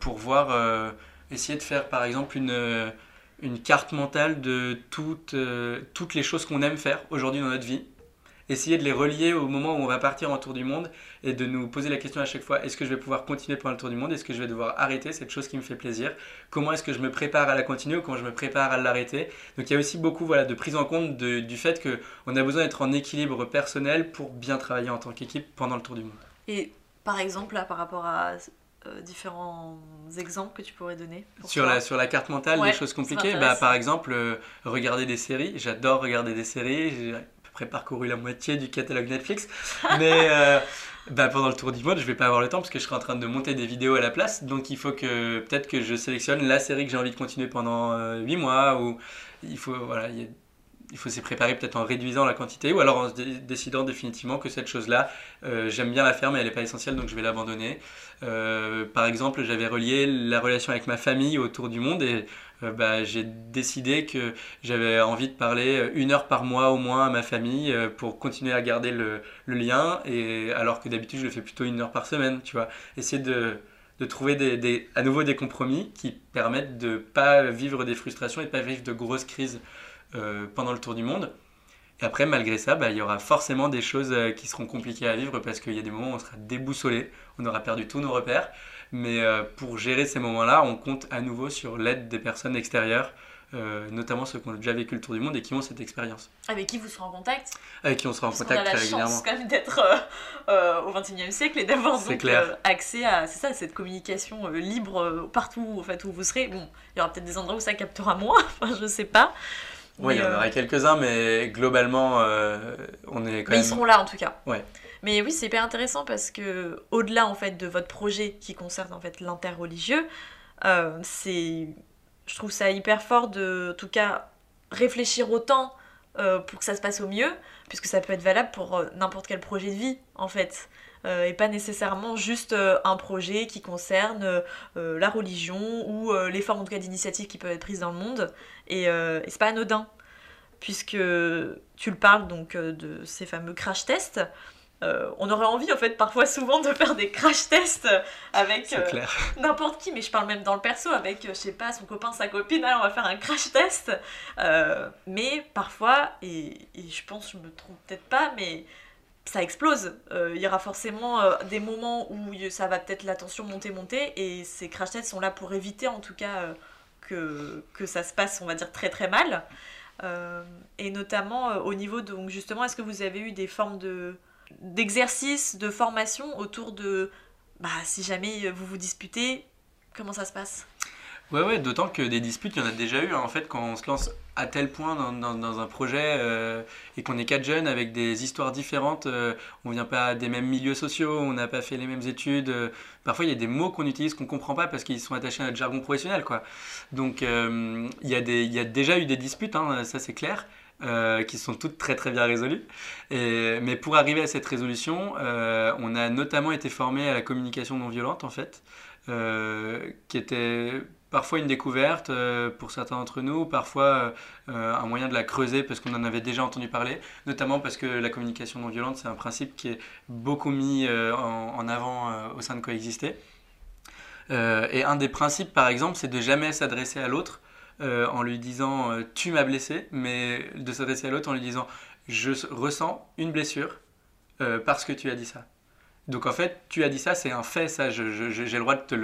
pour voir, essayer de faire par exemple une, carte mentale de toutes les choses qu'on aime faire aujourd'hui dans notre vie. Essayer de les relier au moment où on va partir en tour du monde et de nous poser la question à chaque fois est-ce que je vais pouvoir continuer pendant le tour du monde? Est-ce que je vais devoir arrêter cette chose qui me fait plaisir? Comment est-ce que je me prépare à la continuer ou comment je me prépare à l'arrêter? Donc il y a aussi beaucoup voilà, de prise en compte de- du fait qu'on a besoin d'être en équilibre personnel pour bien travailler en tant qu'équipe pendant le tour du monde.
Et par exemple, là, par rapport à euh, différents exemples que tu pourrais donner
Sur
toi?
la, sur la carte mentale,
Ouais,
des choses compliquées, bah, par exemple, euh, regarder des séries. J'adore regarder des séries. Peu près parcouru la moitié du catalogue Netflix. Mais euh, bah, pendant le tour du monde, je vais pas avoir le temps parce que je serai en train de monter des vidéos à la place. Donc il faut que peut-être que je sélectionne la série que j'ai envie de continuer pendant 8 mois. Ou il faut, voilà, il faut s'y préparer peut-être en réduisant la quantité ou alors en décidant définitivement que cette chose-là, euh, j'aime bien la faire mais elle n'est pas essentielle donc je vais l'abandonner. Euh, par exemple, j'avais relié la relation avec ma famille autour du monde et euh, bah, j'ai décidé que j'avais envie de parler une heure par mois au moins à ma famille pour continuer à garder le, lien et alors que d'habitude je le fais plutôt une heure par semaine, tu vois. Essayer de, trouver à nouveau des compromis qui permettent de pas vivre des frustrations et de pas vivre de grosses crises euh, pendant le tour du monde. Et après, malgré ça, bah, il y aura forcément des choses euh, qui seront compliquées à vivre parce qu'il y a des moments où on sera déboussolé, on aura perdu tous nos repères. Mais euh, pour gérer ces moments-là, on compte à nouveau sur l'aide des personnes extérieures, euh, notamment ceux qui ont déjà vécu le tour du monde et qui ont cette expérience,
Avec qui vous serez en contact?
Avec qui on sera en
Parce qu'on a
contact
la
très régulièrement.
chance quand même d'être euh, au XXIe siècle et d'avoir donc euh, accès à c'est ça, cette communication libre partout en fait, où vous serez. Bon, il y aura peut-être des endroits où ça captera moins, enfin, je sais pas.
Oui, il y en
euh,
aura quelques-uns, mais globalement, euh, on est quand
Mais
même.
ils seront là en tout cas.
Ouais.
Mais oui, c'est hyper intéressant parce que au-delà en fait de votre projet qui concerne en fait l'interreligieux, euh, c'est, je trouve ça hyper fort de, en tout cas, réfléchir autant euh, pour que ça se passe au mieux, puisque ça peut être valable pour euh, n'importe quel projet de vie en fait. Et pas nécessairement juste un projet qui concerne la religion ou les formes en tout cas d'initiatives qui peuvent être prises dans le monde. Et, euh, et c'est pas anodin, puisque tu le parles donc euh, de ces fameux crash tests. Euh, on aurait envie en fait parfois souvent de faire des crash tests avec euh, n'importe qui, mais je parle même dans le perso avec, je sais pas, son copain, sa copine, allez, on va faire un crash test. Euh, mais parfois, et, et je pense, je me trompe peut-être pas, mais ça explose. Il y aura forcément des moments où ça va peut-être la tension monter, monter, et ces crash tests sont là pour éviter en tout cas que, ça se passe, on va dire, très très mal. Euh, et notamment euh, au niveau donc justement, est-ce que vous avez eu des formes de d'exercices, de formation autour de, bah, si jamais vous vous disputez, comment ça se passe?
Ouais, ouais, d'autant que des disputes, il y en a déjà eu. hein. En fait, quand on se lance à tel point dans, un projet euh, et qu'on est quatre jeunes avec des histoires différentes, euh, on vient pas des mêmes milieux sociaux, on n'a pas fait les mêmes études. euh, parfois, il y a des mots qu'on utilise qu'on comprend pas parce qu'ils sont attachés à notre jargon professionnel, quoi. Donc, euh, il y a y a déjà eu des disputes, hein, ça c'est clair. euh, qui sont toutes très très bien résolues. Mais pour arriver à cette résolution, on a notamment été formé à la communication non violente en fait, qui était parfois une découverte euh, pour certains d'entre nous, parfois euh, un moyen de la creuser parce qu'on en avait déjà entendu parler, notamment parce que la communication non violente, c'est un principe qui est beaucoup mis euh, en, avant euh, au sein de Coexister. Euh, et un des principes, par exemple, c'est de jamais s'adresser à l'autre euh, en lui disant euh, tu m'as blessé, mais de s'adresser à l'autre en lui disant je ressens une blessure euh, parce que tu as dit ça. Donc en fait, tu as dit ça, c'est un fait, ça, j'ai le droit de te,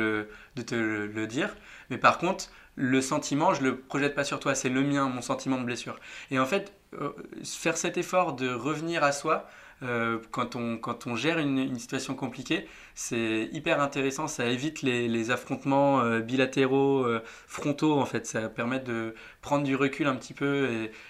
le dire. Mais par contre, le sentiment, je le projette pas sur toi, c'est le mien, mon sentiment de blessure. Et en fait, euh, faire cet effort de revenir à soi, euh, quand, on, quand on gère une, situation compliquée, c'est hyper intéressant, ça évite les, affrontements euh, bilatéraux, frontaux en fait, ça permet de prendre du recul un petit peu.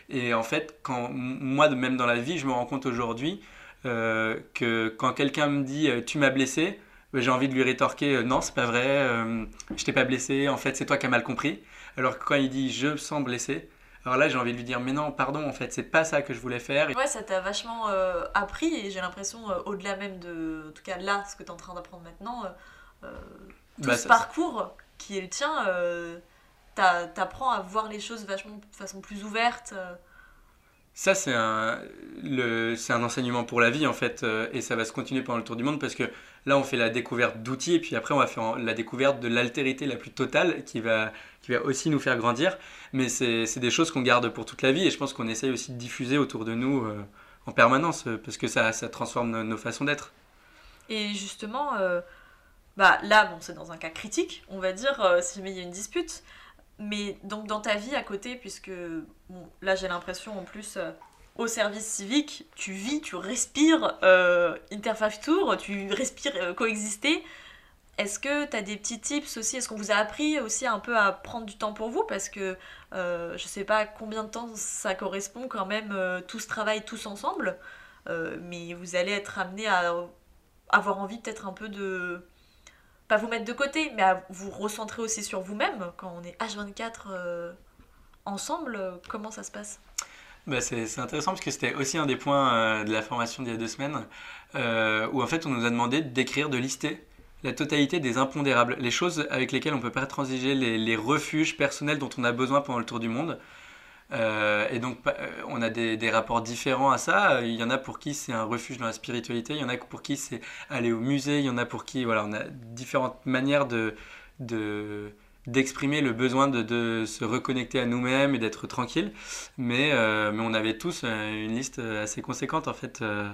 Et, et en fait, quand, moi, même dans la vie, je me rends compte aujourd'hui que quand quelqu'un me dit tu m'as blessé, j'ai envie de lui rétorquer euh, non, c'est pas vrai, euh, je t'ai pas blessé, en fait, c'est toi qui as mal compris. Alors que quand il dit je me sens blessé, alors là, j'ai envie de lui dire mais non, pardon, en fait, c'est pas ça que je voulais faire.
Ouais, ça t'a vachement euh, appris et j'ai l'impression, euh, au-delà même de, en tout cas là, ce que tu es en train d'apprendre maintenant, euh, tout
Bah,
ce
ça-
parcours qui est le tien, t'a- t'apprends à voir les choses vachement de façon plus ouverte.
Ça, c'est un, c'est un enseignement pour la vie, en fait, euh, et ça va se continuer pendant le tour du monde parce que là, on fait la découverte d'outils, et puis après, on va faire la découverte de l'altérité la plus totale qui va, qui va aussi nous faire grandir. Mais c'est, c'est des choses qu'on garde pour toute la vie, et je pense qu'on essaye aussi de diffuser autour de nous euh, en permanence euh, parce que ça, ça transforme nos, façons d'être.
Et justement, bah là, bon, c'est dans un cas critique, on va dire, euh, si jamais il y a une dispute. Mais donc dans ta vie à côté, puisque là j'ai l'impression en plus euh, au service civique, tu vis, tu respires euh, Interface Tour, tu respires euh, coexister. Est-ce que tu as des petits tips aussi? Est-ce qu'on vous a appris aussi un peu à prendre du temps pour vous? Parce que euh, je sais pas combien de temps ça correspond quand même, euh, tout ce travail tous ensemble. Euh, mais vous allez être amené à avoir envie peut-être un peu de pas vous mettre de côté mais à vous recentrer aussi sur vous-même quand on est H24 euh, ensemble euh, comment ça se passe?
Bah, c'est c'est intéressant parce que c'était aussi un des points euh, de la formation d'il y a deux semaines où en fait on nous a demandé d'écrire, de lister la totalité des impondérables, les choses avec lesquelles on peut pas transiger, les refuges personnels dont on a besoin pendant le tour du monde. Euh, et donc euh, on a des, rapports différents à ça. Il y en a pour qui c'est un refuge dans la spiritualité, il y en a pour qui c'est aller au musée, il y en a pour qui voilà, on a différentes manières de, de d'exprimer le besoin de, se reconnecter à nous-mêmes et d'être tranquille. Mais, euh, mais on avait tous euh, une liste assez conséquente en fait euh,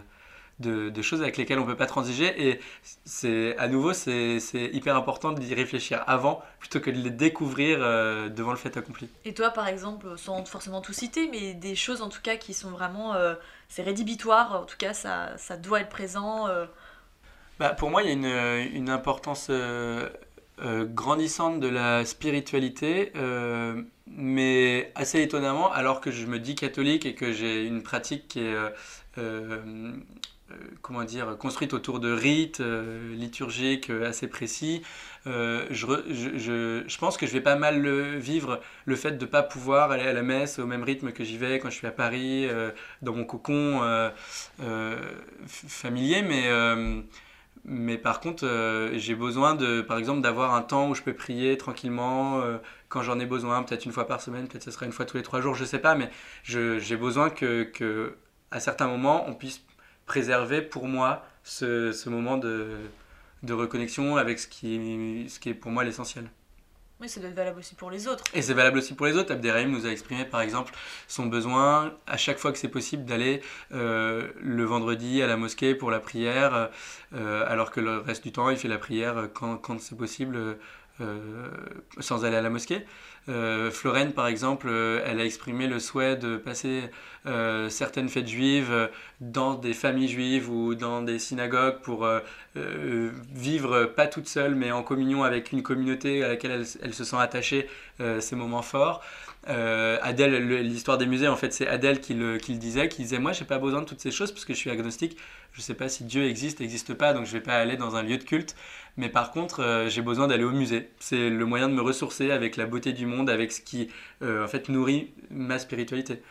de, de choses avec lesquelles on peut pas transiger. Et c'est à nouveau c'est c'est hyper important d'y réfléchir avant plutôt que de les découvrir euh, devant le fait accompli.
et toi par exemple sans forcément tout citer mais des choses en tout cas qui sont vraiment euh, c'est rédhibitoire en tout cas ça, ça doit être présent euh.
Bah, pour moi, il y a une, une importance euh, euh, grandissante de la spiritualité, euh, mais assez étonnamment, alors que je me dis catholique et que j'ai une pratique qui est, euh, euh, euh, comment dire, construite autour de rites euh, liturgiques euh, assez précis, euh, je, pense que je vais pas mal le vivre le fait de pas pouvoir aller à la messe au même rythme que j'y vais quand je suis à Paris, euh, dans mon cocon euh, euh, familier, mais... euh, mais par contre, euh, j'ai besoin de, par exemple, d'avoir un temps où je peux prier tranquillement euh, quand j'en ai besoin, peut-être une fois par semaine, peut-être ce sera une fois tous les trois jours, je sais pas, mais j'ai besoin que, que, à certains moments, on puisse préserver pour moi ce, ce moment de, de reconnexion avec ce qui, est- ce qui est pour moi l'essentiel.
oui ça doit être valable aussi pour les autres
Et c'est valable aussi pour les autres. Abderrahim nous a exprimé par exemple son besoin à chaque fois que c'est possible d'aller euh, le vendredi à la mosquée pour la prière, euh, alors que le reste du temps il fait la prière quand, quand c'est possible euh, sans aller à la mosquée. Euh, Florène, par exemple, euh, elle a exprimé le souhait de passer euh, certaines fêtes juives euh, dans des familles juives ou dans des synagogues pour vivre pas toute seule, mais en communion avec une communauté à laquelle elle, se sent attachée, ces moments forts. Adèle, le- l'histoire des musées, en fait, c'est Adèle qui le, disait, qui disait Moi, j'ai pas besoin de toutes ces choses parce que je suis agnostique. Je sais pas si Dieu existe, existe pas, donc je vais pas aller dans un lieu de culte. Mais par contre, euh, j'ai besoin d'aller au musée. C'est le moyen de me ressourcer avec la beauté du monde, avec ce qui, euh, en fait, nourrit ma spiritualité.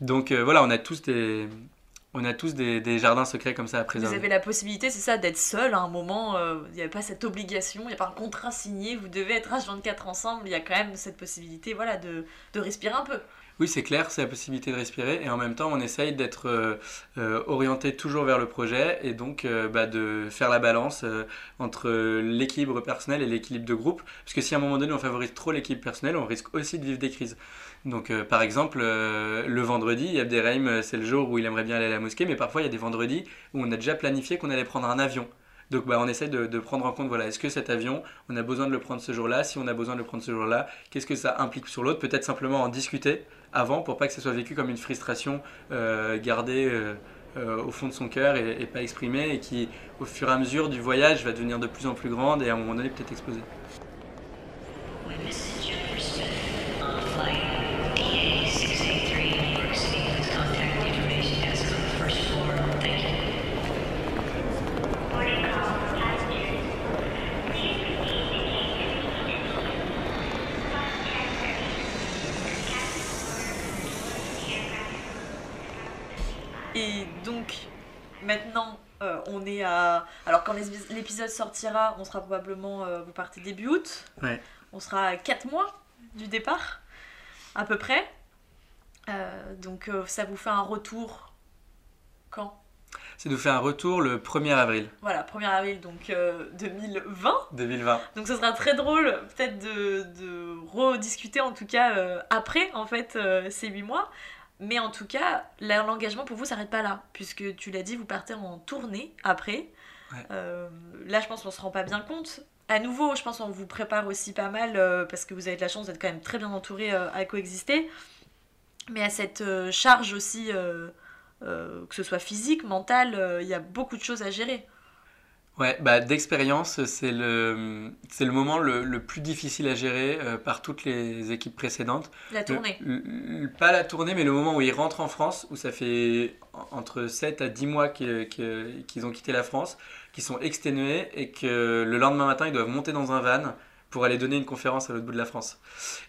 Donc euh, voilà, on a tous des, on a tous des, des jardins secrets comme ça à
Vous
préserver.
avez la possibilité, c'est ça, d'être seul à un moment. Il n'y a pas cette obligation, il n'y a pas un contrat signé, vous devez être H24 ensemble. Il y a quand même cette possibilité voilà, de, de respirer un peu.
Oui, c'est clair, c'est la possibilité de respirer et en même temps, on essaye d'être euh, euh, orienté toujours vers le projet et donc euh, bah, de faire la balance entre l'équilibre personnel et l'équilibre de groupe. Parce que si à un moment donné, on favorise trop l'équilibre personnel, on risque aussi de vivre des crises. Donc, par exemple, le vendredi, Abderrahim, c'est le jour où il aimerait bien aller à la mosquée, mais parfois il y a des vendredis où on a déjà planifié qu'on allait prendre un avion. Donc bah, on essaie de, prendre en compte, voilà, est-ce que cet avion, on a besoin de le prendre ce jour-là? Si on a besoin de le prendre ce jour-là, qu'est-ce que ça implique sur l'autre? Peut-être simplement en discuter avant pour pas que ça soit vécu comme une frustration euh, gardée euh, euh, au fond de son cœur et, et pas exprimée et qui, au fur et à mesure du voyage, va devenir de plus en plus grande et à un moment donné peut-être exploser.
À. Alors, quand l'épisode sortira, on sera probablement. euh, vous partez début août.
Ouais.
On sera à 4 mois du départ, à peu près. Euh, donc, euh, ça vous fait un retour. Quand?
C'est nous fait un retour le 1er avril
Voilà, 1er avril, donc euh, 2020.
2020.
Donc, ce sera très drôle, peut-être, de, de rediscuter, en tout cas, euh, après, en fait, euh, ces 8 mois. Mais en tout cas, l'engagement pour vous s'arrête pas là, puisque tu l'as dit, vous partez en tournée après.
Ouais.
Euh, là, je pense qu'on se rend pas bien compte. À nouveau, je pense qu'on vous prépare aussi pas mal, euh, parce que vous avez de la chance d'être quand même très bien entouré euh, à coexister. Mais à cette charge aussi, que ce soit physique, mentale, il y a beaucoup de choses à gérer.
Ouais, bah, d'expérience, c'est le, c'est le moment le, le plus difficile à gérer euh, par toutes les équipes précédentes.
La tournée.
Le- le- pas la tournée, mais le moment où ils rentrent en France, où ça fait en- entre 7 à 10 mois qu'ils ont quitté la France, qu'ils sont exténués et que le lendemain matin, ils doivent monter dans un van pour aller donner une conférence à l'autre bout de la France.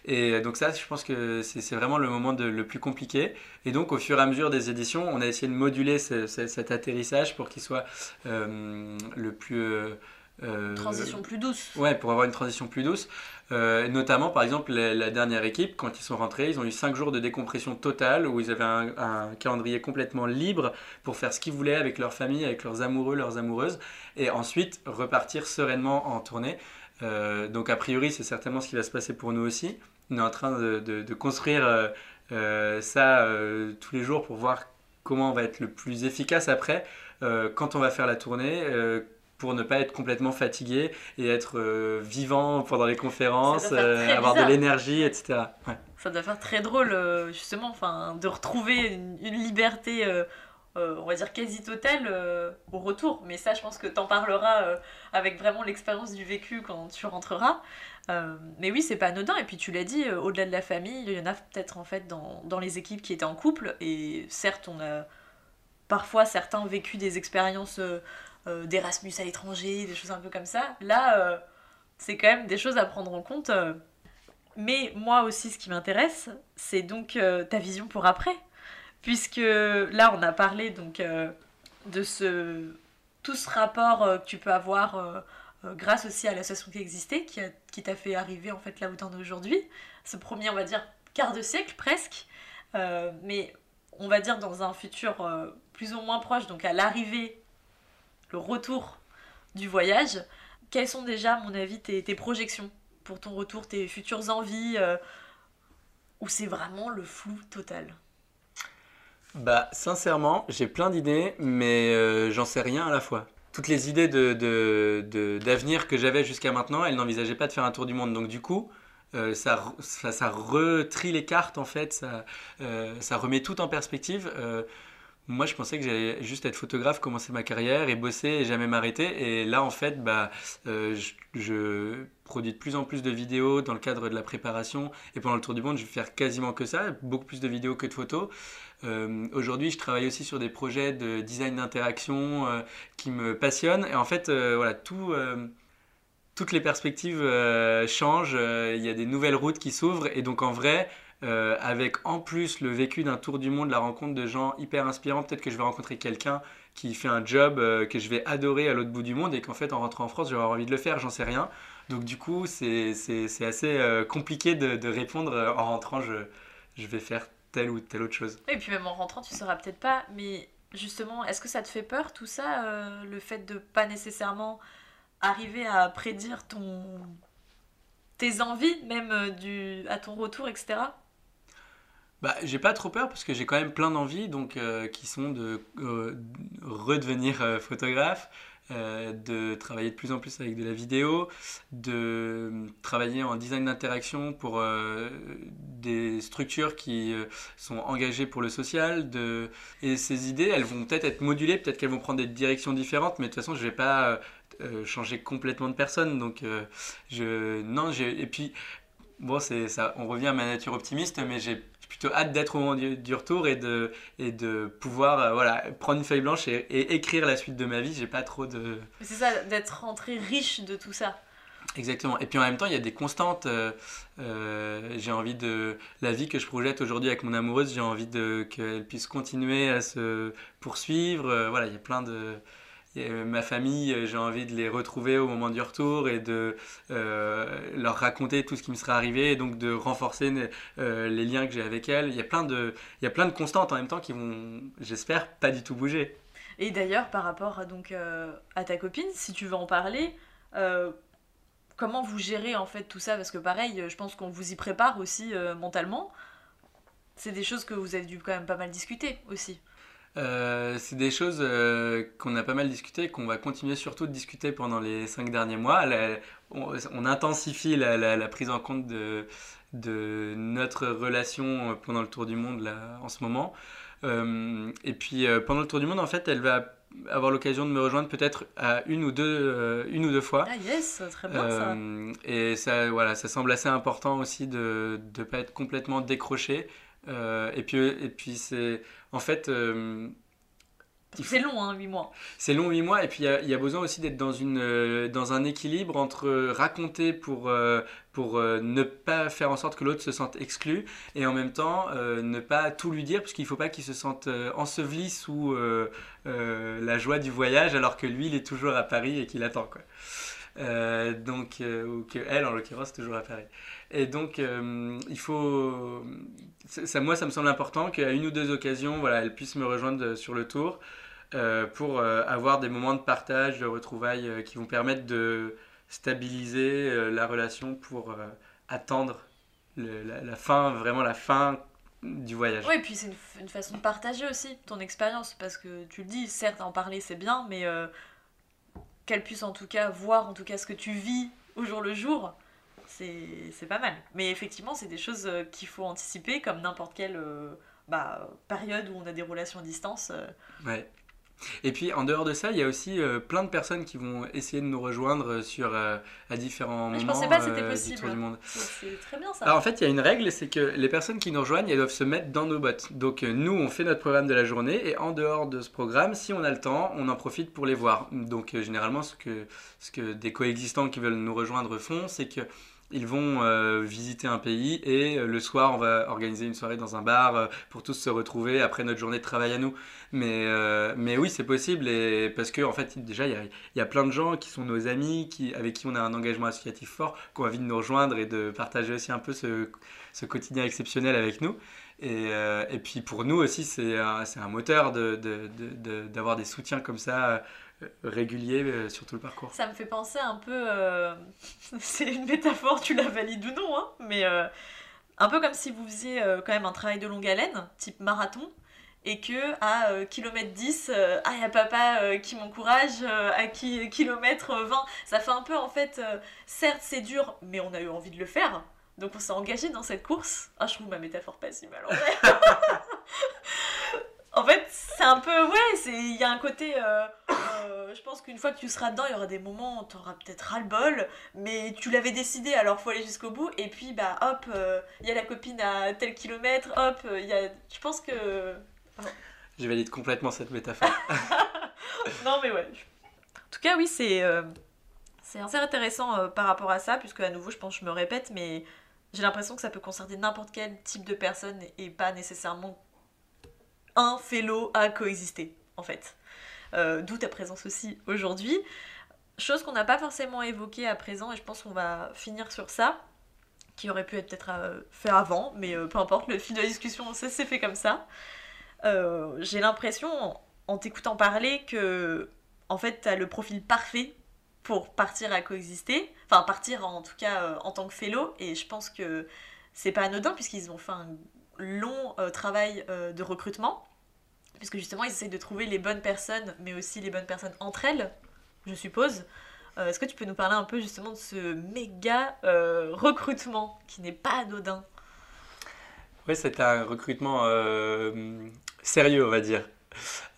Et donc ça, je pense que c'est vraiment le moment de- le plus compliqué. Et donc, au fur et à mesure des éditions, on a essayé de moduler ce- ce- cet atterrissage pour qu'il soit euh, le plus... euh, euh,
Transition plus douce.
Ouais, pour avoir une transition plus douce. Euh, notamment, par exemple, la, la dernière équipe, quand ils sont rentrés, ils ont eu 5 jours de décompression totale où ils avaient un, un calendrier complètement libre pour faire ce qu'ils voulaient avec leur famille, avec leurs amoureux, leurs amoureuses, et ensuite repartir sereinement en tournée. Euh, donc, a priori, c'est certainement ce qui va se passer pour nous aussi. On est en train de, de- de construire euh, euh, ça euh, tous les jours pour voir comment on va être le plus efficace après, quand on va faire la tournée. pour ne pas être complètement fatigué et être vivant pendant les conférences, avoir de l'énergie, etc. Ouais.
Ça doit faire très drôle, justement, enfin, de retrouver une, une liberté, euh, on va dire quasi totale, euh, au retour. Mais ça, je pense que t'en parleras euh, avec vraiment l'expérience du vécu quand tu rentreras. Euh, mais oui, c'est pas anodin. Et puis tu l'as dit, au-delà de la famille, il y en a peut-être en fait dans, dans les équipes qui étaient en couple. Et certes, on a parfois certains vécu des expériences d'Erasmus à l'étranger, des choses un peu comme ça. Là, c'est quand même des choses à prendre en compte. mais moi aussi, ce qui m'intéresse, c'est donc ta vision pour après. Puisque là, on a parlé donc euh, de ce, tout ce rapport euh, que tu peux avoir euh, grâce aussi à l'association qui existait, qui, qui t'a fait arriver en fait là où t'en es aujourd'hui. Ce premier, on va dire, quart de siècle presque. Mais on va dire dans un futur plus ou moins proche, donc à l'arrivée, le retour du voyage, quelles sont déjà, à mon avis, tes, projections pour ton retour, tes futures envies, ou c'est vraiment le flou total?
Bah, sincèrement, j'ai plein d'idées, mais euh, j'en sais rien à la fois. Toutes les idées de, de- d'avenir que j'avais jusqu'à maintenant, elles n'envisageaient pas de faire un tour du monde. Donc, du coup, euh, ça, ça, retrie les cartes en fait, ça, euh, remet tout en perspective. Moi, je pensais que j'allais juste être photographe, commencer ma carrière et bosser et jamais m'arrêter. Et là, en fait, bah, je, je produis de plus en plus de vidéos dans le cadre de la préparation. Et pendant le tour du monde, je vais faire quasiment que ça, beaucoup plus de vidéos que de photos. Euh, Aujourd'hui, je travaille aussi sur des projets de design d'interaction euh, qui me passionnent. Et en fait, euh, voilà, tout, toutes les perspectives changent. Il y a des nouvelles routes qui s'ouvrent. Et donc, en vrai, avec en plus le vécu d'un tour du monde, la rencontre de gens hyper inspirants, peut-être que je vais rencontrer quelqu'un qui fait un job que je vais adorer à l'autre bout du monde et qu'en fait, en rentrant en France, avoir envie de le faire, j'en sais rien. Donc, du coup, c'est assez compliqué de, répondre en rentrant, je vais faire telle ou telle autre chose.
Et puis même en rentrant, tu sauras peut-être pas, mais justement, est-ce que ça te fait peur tout ça, euh, le fait de pas nécessairement arriver à prédire ton tes envies, même euh, du à ton retour, etc.
Bah, j'ai pas trop peur parce que j'ai quand même plein d'envies donc euh, qui sont de euh, redevenir photographe, euh, de travailler de plus en plus avec de la vidéo, de travailler en design d'interaction pour euh, des structures qui euh, sont engagées pour le social. De... Et ces idées, elles vont peut-être être modulées, peut-être qu'elles vont prendre des directions différentes, mais de toute façon, je vais pas changer complètement de personne. Donc, je... non. Et puis, bon, ça, on revient à ma nature optimiste, mais j'ai plutôt hâte d'être au moment du, du retour et de, et de pouvoir euh, voilà, prendre une feuille blanche et, et écrire la suite de ma vie. J'ai pas trop de.
C'est ça, d'être rentré riche de tout ça.
Exactement. Et puis en même temps, il y a des constantes. euh, euh, j'ai envie de. La vie que je projette aujourd'hui avec mon amoureuse, j'ai envie de qu'elle puisse continuer à se poursuivre. Voilà, il y a plein de. Ma famille, euh, j'ai envie de les retrouver au moment du retour et de euh, leur raconter tout ce qui me sera arrivé et donc de renforcer euh, les liens que j'ai avec elles. Il y, a plein de, constantes en même temps qui vont, j'espère, pas du tout bouger.
Et d'ailleurs, par rapport à, à ta copine, si tu veux en parler, comment vous gérez en fait tout ça? Parce que pareil, je pense qu'on vous y prépare aussi mentalement. C'est des choses que vous avez dû quand même pas mal discuter aussi.
Euh, c'est des choses euh, qu'on a pas mal discuté et qu'on va continuer surtout de discuter pendant les cinq derniers mois. La- on, on intensifie la, la- la prise en compte de, de notre relation pendant le tour du monde là, en ce moment. Euh, et puis euh, pendant le tour du monde, en fait, elle va avoir l'occasion de me rejoindre peut-être à une ou deux, euh, une ou deux fois.
Ah yes, très bien ça.
Euh, et ça, voilà, ça semble assez important aussi de ne pas être complètement décroché. Euh, et puis, et puis c'est en fait, euh,
c'est long, hein, 8 mois.
c'est long 8 mois. Et puis il y a, il y a besoin aussi d'être dans, une, euh, dans un équilibre entre raconter pour, euh, pour euh, ne pas faire en sorte que l'autre se sente exclu et en même temps ne pas tout lui dire parce qu'il ne faut pas qu'il se sente enseveli sous la joie du voyage alors que lui il est toujours à Paris et qu'il attend quoi. Euh, donc, euh, ou que elle en l'occurrence toujours à Paris. Et donc euh, il faut, ça, moi ça me semble important qu'à une ou deux occasions voilà elle puisse me rejoindre sur le tour pour avoir des moments de partage, de retrouvailles qui vont permettre de stabiliser la relation pour attendre la, fin, vraiment la fin du voyage.
Oui, et puis c'est une, façon de partager aussi ton expérience, parce que tu le dis, certes, en parler c'est bien, mais qu'elle puisse en tout cas voir en tout cas ce que tu vis au jour le jour, c'est pas mal. Mais effectivement, c'est des choses euh, qu'il faut anticiper, comme n'importe quelle euh, bah, période où on a des relations à distance. euh.
Et puis en dehors de ça, il y a aussi euh, plein de personnes qui vont essayer de nous rejoindre sur euh, à différents
Mais je
moments
pensais pas que c'était
euh,
possible.
tour du monde.
C'est très bien ça.
Alors en fait, il y a une règle, c'est que les personnes qui nous rejoignent, elles doivent se mettre dans nos bottes. Donc euh, nous, on fait notre programme de la journée et en dehors de ce programme, si on a le temps, on en profite pour les voir. Donc euh, généralement, ce que, ce que des coexistants qui veulent nous rejoindre font, c'est que ils vont euh, visiter un pays et euh, le soir, on va organiser une soirée dans un bar euh, pour tous se retrouver après notre journée de travail à nous. Mais, mais oui, c'est possible et parce que en fait, déjà, il y y a plein de gens qui sont nos amis, qui, avec qui on a un engagement associatif fort, qui ont envie de nous rejoindre et de partager aussi un peu ce, quotidien exceptionnel avec nous. Et, et puis pour nous aussi, c'est un, un moteur de, de- de- de- d'avoir des soutiens comme ça réguliers euh, sur tout le parcours.
Ça me fait penser un peu. euh, c'est une métaphore, tu la valides ou non, hein, mais euh, un peu comme si vous faisiez quand même un travail de longue haleine, type marathon, et que à euh, kilomètre 10, euh, ah, il y a papa euh, qui m'encourage, à qui, kilomètre 20. Ça fait un peu en fait. certes, c'est dur, mais on a eu envie de le faire. Donc on s'est engagé dans cette course. Ah, je trouve ma métaphore pas si mal en vrai. en fait, c'est un peu. Ouais, il y a un côté. euh, euh, je pense qu'une fois que tu seras dedans, il y aura des moments où tu auras peut-être ras-le-bol, mais tu l'avais décidé, alors faut aller jusqu'au bout. Et puis, bah hop, euh, il y a la copine à tel kilomètre, hop, il y a. Je pense que.
Je valide complètement cette métaphore.
non, mais ouais. En tout cas, oui, c'est c'est assez intéressant par rapport à ça, puisque à nouveau, je pense que je me répète, mais j'ai l'impression que ça peut concerner n'importe quel type de personne et pas nécessairement un fellow à coexister, en fait. Euh, D'où ta présence aussi aujourd'hui. Chose qu'on n'a pas forcément évoquée à présent, et je pense qu'on va finir sur ça, qui aurait pu être peut-être euh, fait avant, mais euh, peu importe, le fil de la discussion, ça s'est fait comme ça. J'ai l'impression, en, t'écoutant parler, que en fait, t'as le profil parfait pour partir à coexister, enfin partir en tout cas en tant que fellow, et je pense que c'est pas anodin puisqu'ils ont fait un long euh, travail euh, de recrutement, puisque justement ils essayent de trouver les bonnes personnes, mais aussi les bonnes personnes entre elles, je suppose. Euh, Est-ce que tu peux nous parler un peu justement de ce méga recrutement qui n'est pas anodin?
Oui, c'était un recrutement sérieux, on va dire.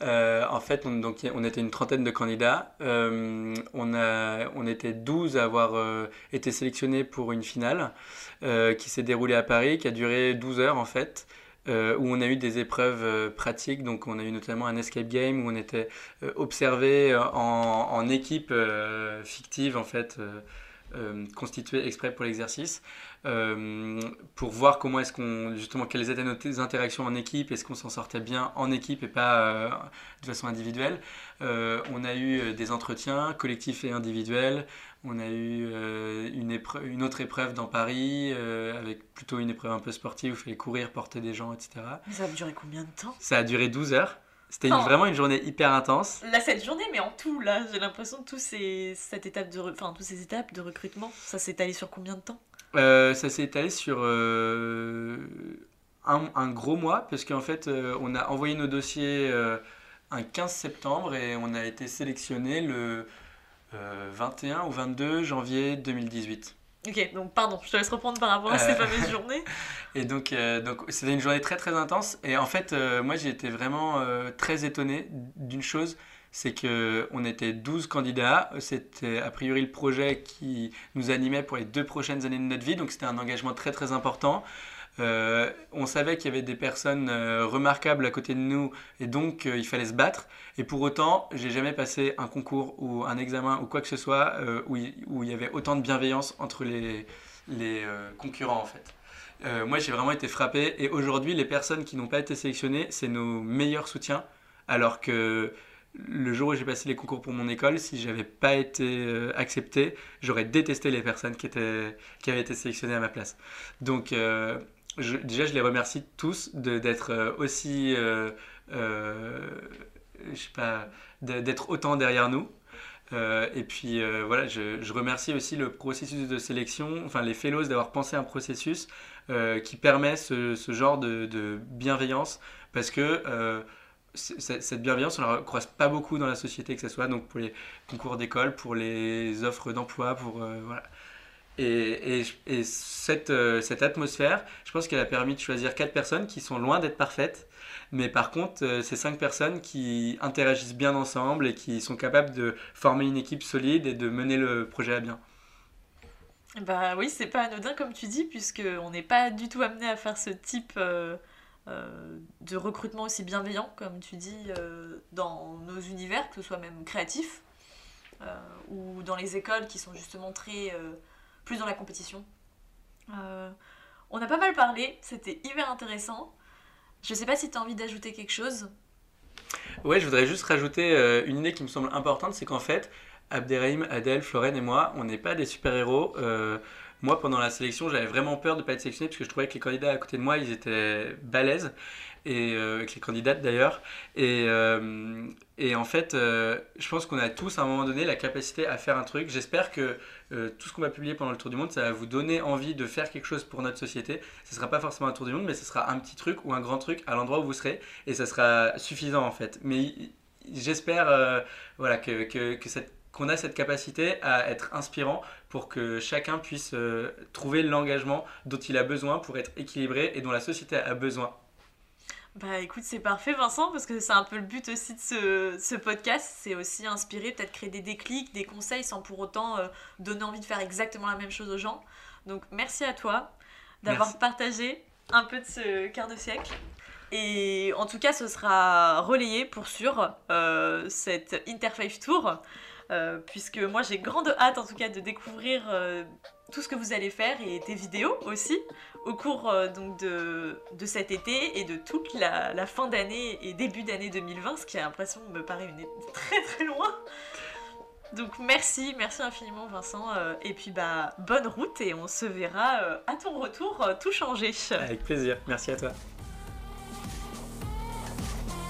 Euh, en fait, on, donc, on était une trentaine de candidats. Euh, on, a, était 12 à avoir euh, été sélectionnés pour une finale qui s'est déroulée à Paris, qui a duré 12 heures en fait. où on a eu des épreuves pratiques, donc on a eu notamment un escape game où on était observé en, en équipe fictive en fait, euh, constituée exprès pour l'exercice euh, pour voir comment est-ce qu'on justement quelles étaient nos interactions en équipe, est-ce qu'on s'en sortait bien en équipe et pas euh, de façon individuelle. Euh, on a eu des entretiens collectifs et individuels. On a eu une, une autre épreuve dans Paris avec plutôt une épreuve un peu sportive où il fallait courir, porter des gens, etc.
Mais ça va durer combien de temps?
Ça a duré 12 heures. C'était une- vraiment une journée hyper intense.
Là, cette journée, mais en tout, là, j'ai l'impression que tous ces, cette étape de, enfin, tous ces étapes de recrutement, ça s'est allé sur combien de temps?
Euh, ça s'est étalé sur euh, un, un gros mois, parce qu'en fait, euh, on a envoyé nos dossiers un 15 septembre et on a été sélectionné le euh, 21 ou 22 janvier 2018.
Ok, donc pardon, je te laisse reprendre par rapport à ces
Euh.
fameuses journées.
Et donc, euh, donc c'était une journée très très intense. Et en fait, euh, moi j'ai été vraiment euh, très étonné d'une chose, c'est que on était 12 candidats. C'était a priori le projet qui nous animait pour les deux prochaines années de notre vie. Donc c'était un engagement très très important. Euh, on savait qu'il y avait des personnes euh, remarquables à côté de nous et donc euh, il fallait se battre. Et pour autant, j'ai jamais passé un concours ou un examen ou quoi que ce soit où, il, il y avait autant de bienveillance entre les, les concurrents en fait. Moi, j'ai vraiment été frappé. Et aujourd'hui, les personnes qui n'ont pas été sélectionnées, c'est nos meilleurs soutiens. Alors que le jour où j'ai passé les concours pour mon école, si j'avais pas été accepté, j'aurais détesté les personnes qui, étaient, qui avaient été sélectionnées à ma place. Donc, déjà, je les remercie tous d'être euh, aussi, euh, euh, je sais pas, d'être autant derrière nous. Et puis voilà, je, remercie aussi le processus de sélection, enfin les fellows d'avoir pensé un processus qui permet ce, genre de, bienveillance parce que cette bienveillance, on la croise pas beaucoup dans la société, que ce soit donc pour les concours d'école, pour les offres d'emploi, pour voilà. Et, et, et cette, euh, cette atmosphère, je pense qu'elle a permis de choisir quatre personnes qui sont loin d'être parfaites, mais par contre, euh, c'est cinq personnes qui interagissent bien ensemble et qui sont capables de former une équipe solide et de mener le projet à bien.
Bah oui, c'est pas anodin comme tu dis, puisque on n'est pas du tout amené à faire ce type euh, de recrutement aussi bienveillant, comme tu dis, dans nos univers, que ce soit même créatifs, euh, ou dans les écoles qui sont justement très plus dans la compétition. Euh, on a pas mal parlé, c'était hyper intéressant. Je sais pas si tu as envie d'ajouter quelque chose.
Ouais, je voudrais juste rajouter euh, une idée qui me semble importante, c'est qu'en fait, Abderrahim, Adèle, Florène et moi, on n'est pas des super-héros. Euh, moi, pendant la sélection, j'avais vraiment peur de ne pas être sélectionné parce que je trouvais que les candidats à côté de moi, ils étaient balèzes, et euh, avec les candidates d'ailleurs. Et, euh, en fait, euh, je pense qu'on a tous à un moment donné la capacité à faire un truc. J'espère que euh, tout ce qu'on va publier pendant le Tour du Monde, ça va vous donner envie de faire quelque chose pour notre société. Ce ne sera pas forcément un Tour du Monde, mais ce sera un petit truc ou un grand truc à l'endroit où vous serez, et ça sera suffisant en fait. Mais j'espère voilà, que, qu'on a cette capacité à être inspirant pour que chacun puisse euh, trouver l'engagement dont il a besoin pour être équilibré et dont la société a besoin.
Bah écoute, c'est parfait Vincent, parce que c'est un peu le but aussi de ce, ce podcast, c'est aussi inspirer, peut-être créer des déclics, des conseils sans pour autant euh, donner envie de faire exactement la même chose aux gens. Donc merci à toi d'avoir partagé un peu de ce quart de siècle. Et en tout cas, ce sera relayé pour sûr euh, cette Interfaith Tour, puisque moi j'ai grande hâte en tout cas de découvrir euh, tout ce que vous allez faire et des vidéos aussi au cours euh, donc de, de cet été et de toute la, fin d'année et début d'année 2020, ce qui a l'impression me paraît une très très loin. Donc merci, merci infiniment Vincent, euh, et puis bah bonne route et on se verra euh, à ton retour euh, tout changé.
Avec plaisir. Merci à toi.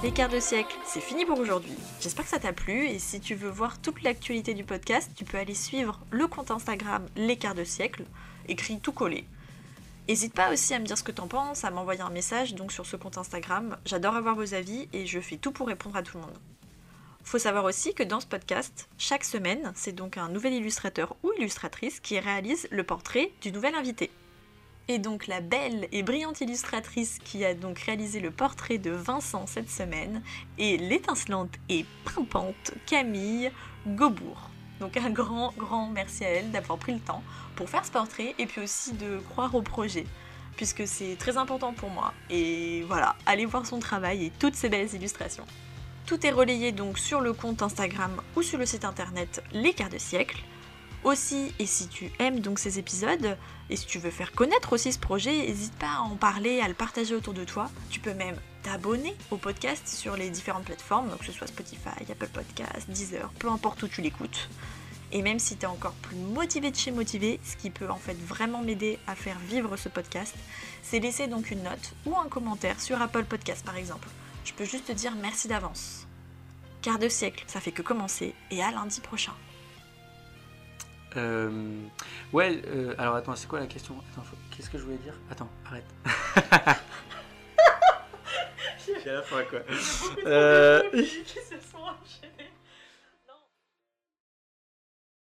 Les quarts de siècle, c'est fini pour aujourd'hui. J'espère que ça t'a plu et si tu veux voir toute l'actualité du podcast, tu peux aller suivre le compte Instagram Les quarts de siècle, écrit tout collé. N'hésite pas aussi à me dire ce que t'en penses, à m'envoyer un message donc sur ce compte Instagram. J'adore avoir vos avis et je fais tout pour répondre à tout le monde. Faut savoir aussi que dans ce podcast, chaque semaine, c'est donc un nouvel illustrateur ou illustratrice qui réalise le portrait du nouvel invité. Et donc la belle et brillante illustratrice qui a donc réalisé le portrait de Vincent cette semaine est l'étincelante et pimpante Camille Gaubourg. Donc un grand, grand merci à elle d'avoir pris le temps pour faire ce portrait et puis aussi de croire au projet, puisque c'est très important pour moi. Et voilà, allez voir son travail et toutes ses belles illustrations. Tout est relayé donc sur le compte Instagram ou sur le site internet Les Quarts de Siècle. Aussi, et si tu aimes donc ces épisodes, et si tu veux faire connaître aussi ce projet, n'hésite pas à en parler, à le partager autour de toi. Tu peux même t'abonner au podcast sur les différentes plateformes, donc que ce soit Spotify, Apple Podcast, Deezer, peu importe où tu l'écoutes. Et même si tu es encore plus motivé de chez motivé, ce qui peut en fait vraiment m'aider à faire vivre ce podcast, c'est laisser donc une note ou un commentaire sur Apple Podcast par exemple. Je peux juste te dire merci d'avance. Quart de siècle, ça fait que commencer, et à lundi prochain.
Euh, ouais, euh, alors attends, c'est quoi la question? Attends, faut- qu'est-ce que je voulais dire? Attends, arrête. J'ai à la fin quoi.
Beaucoup trop
Euh,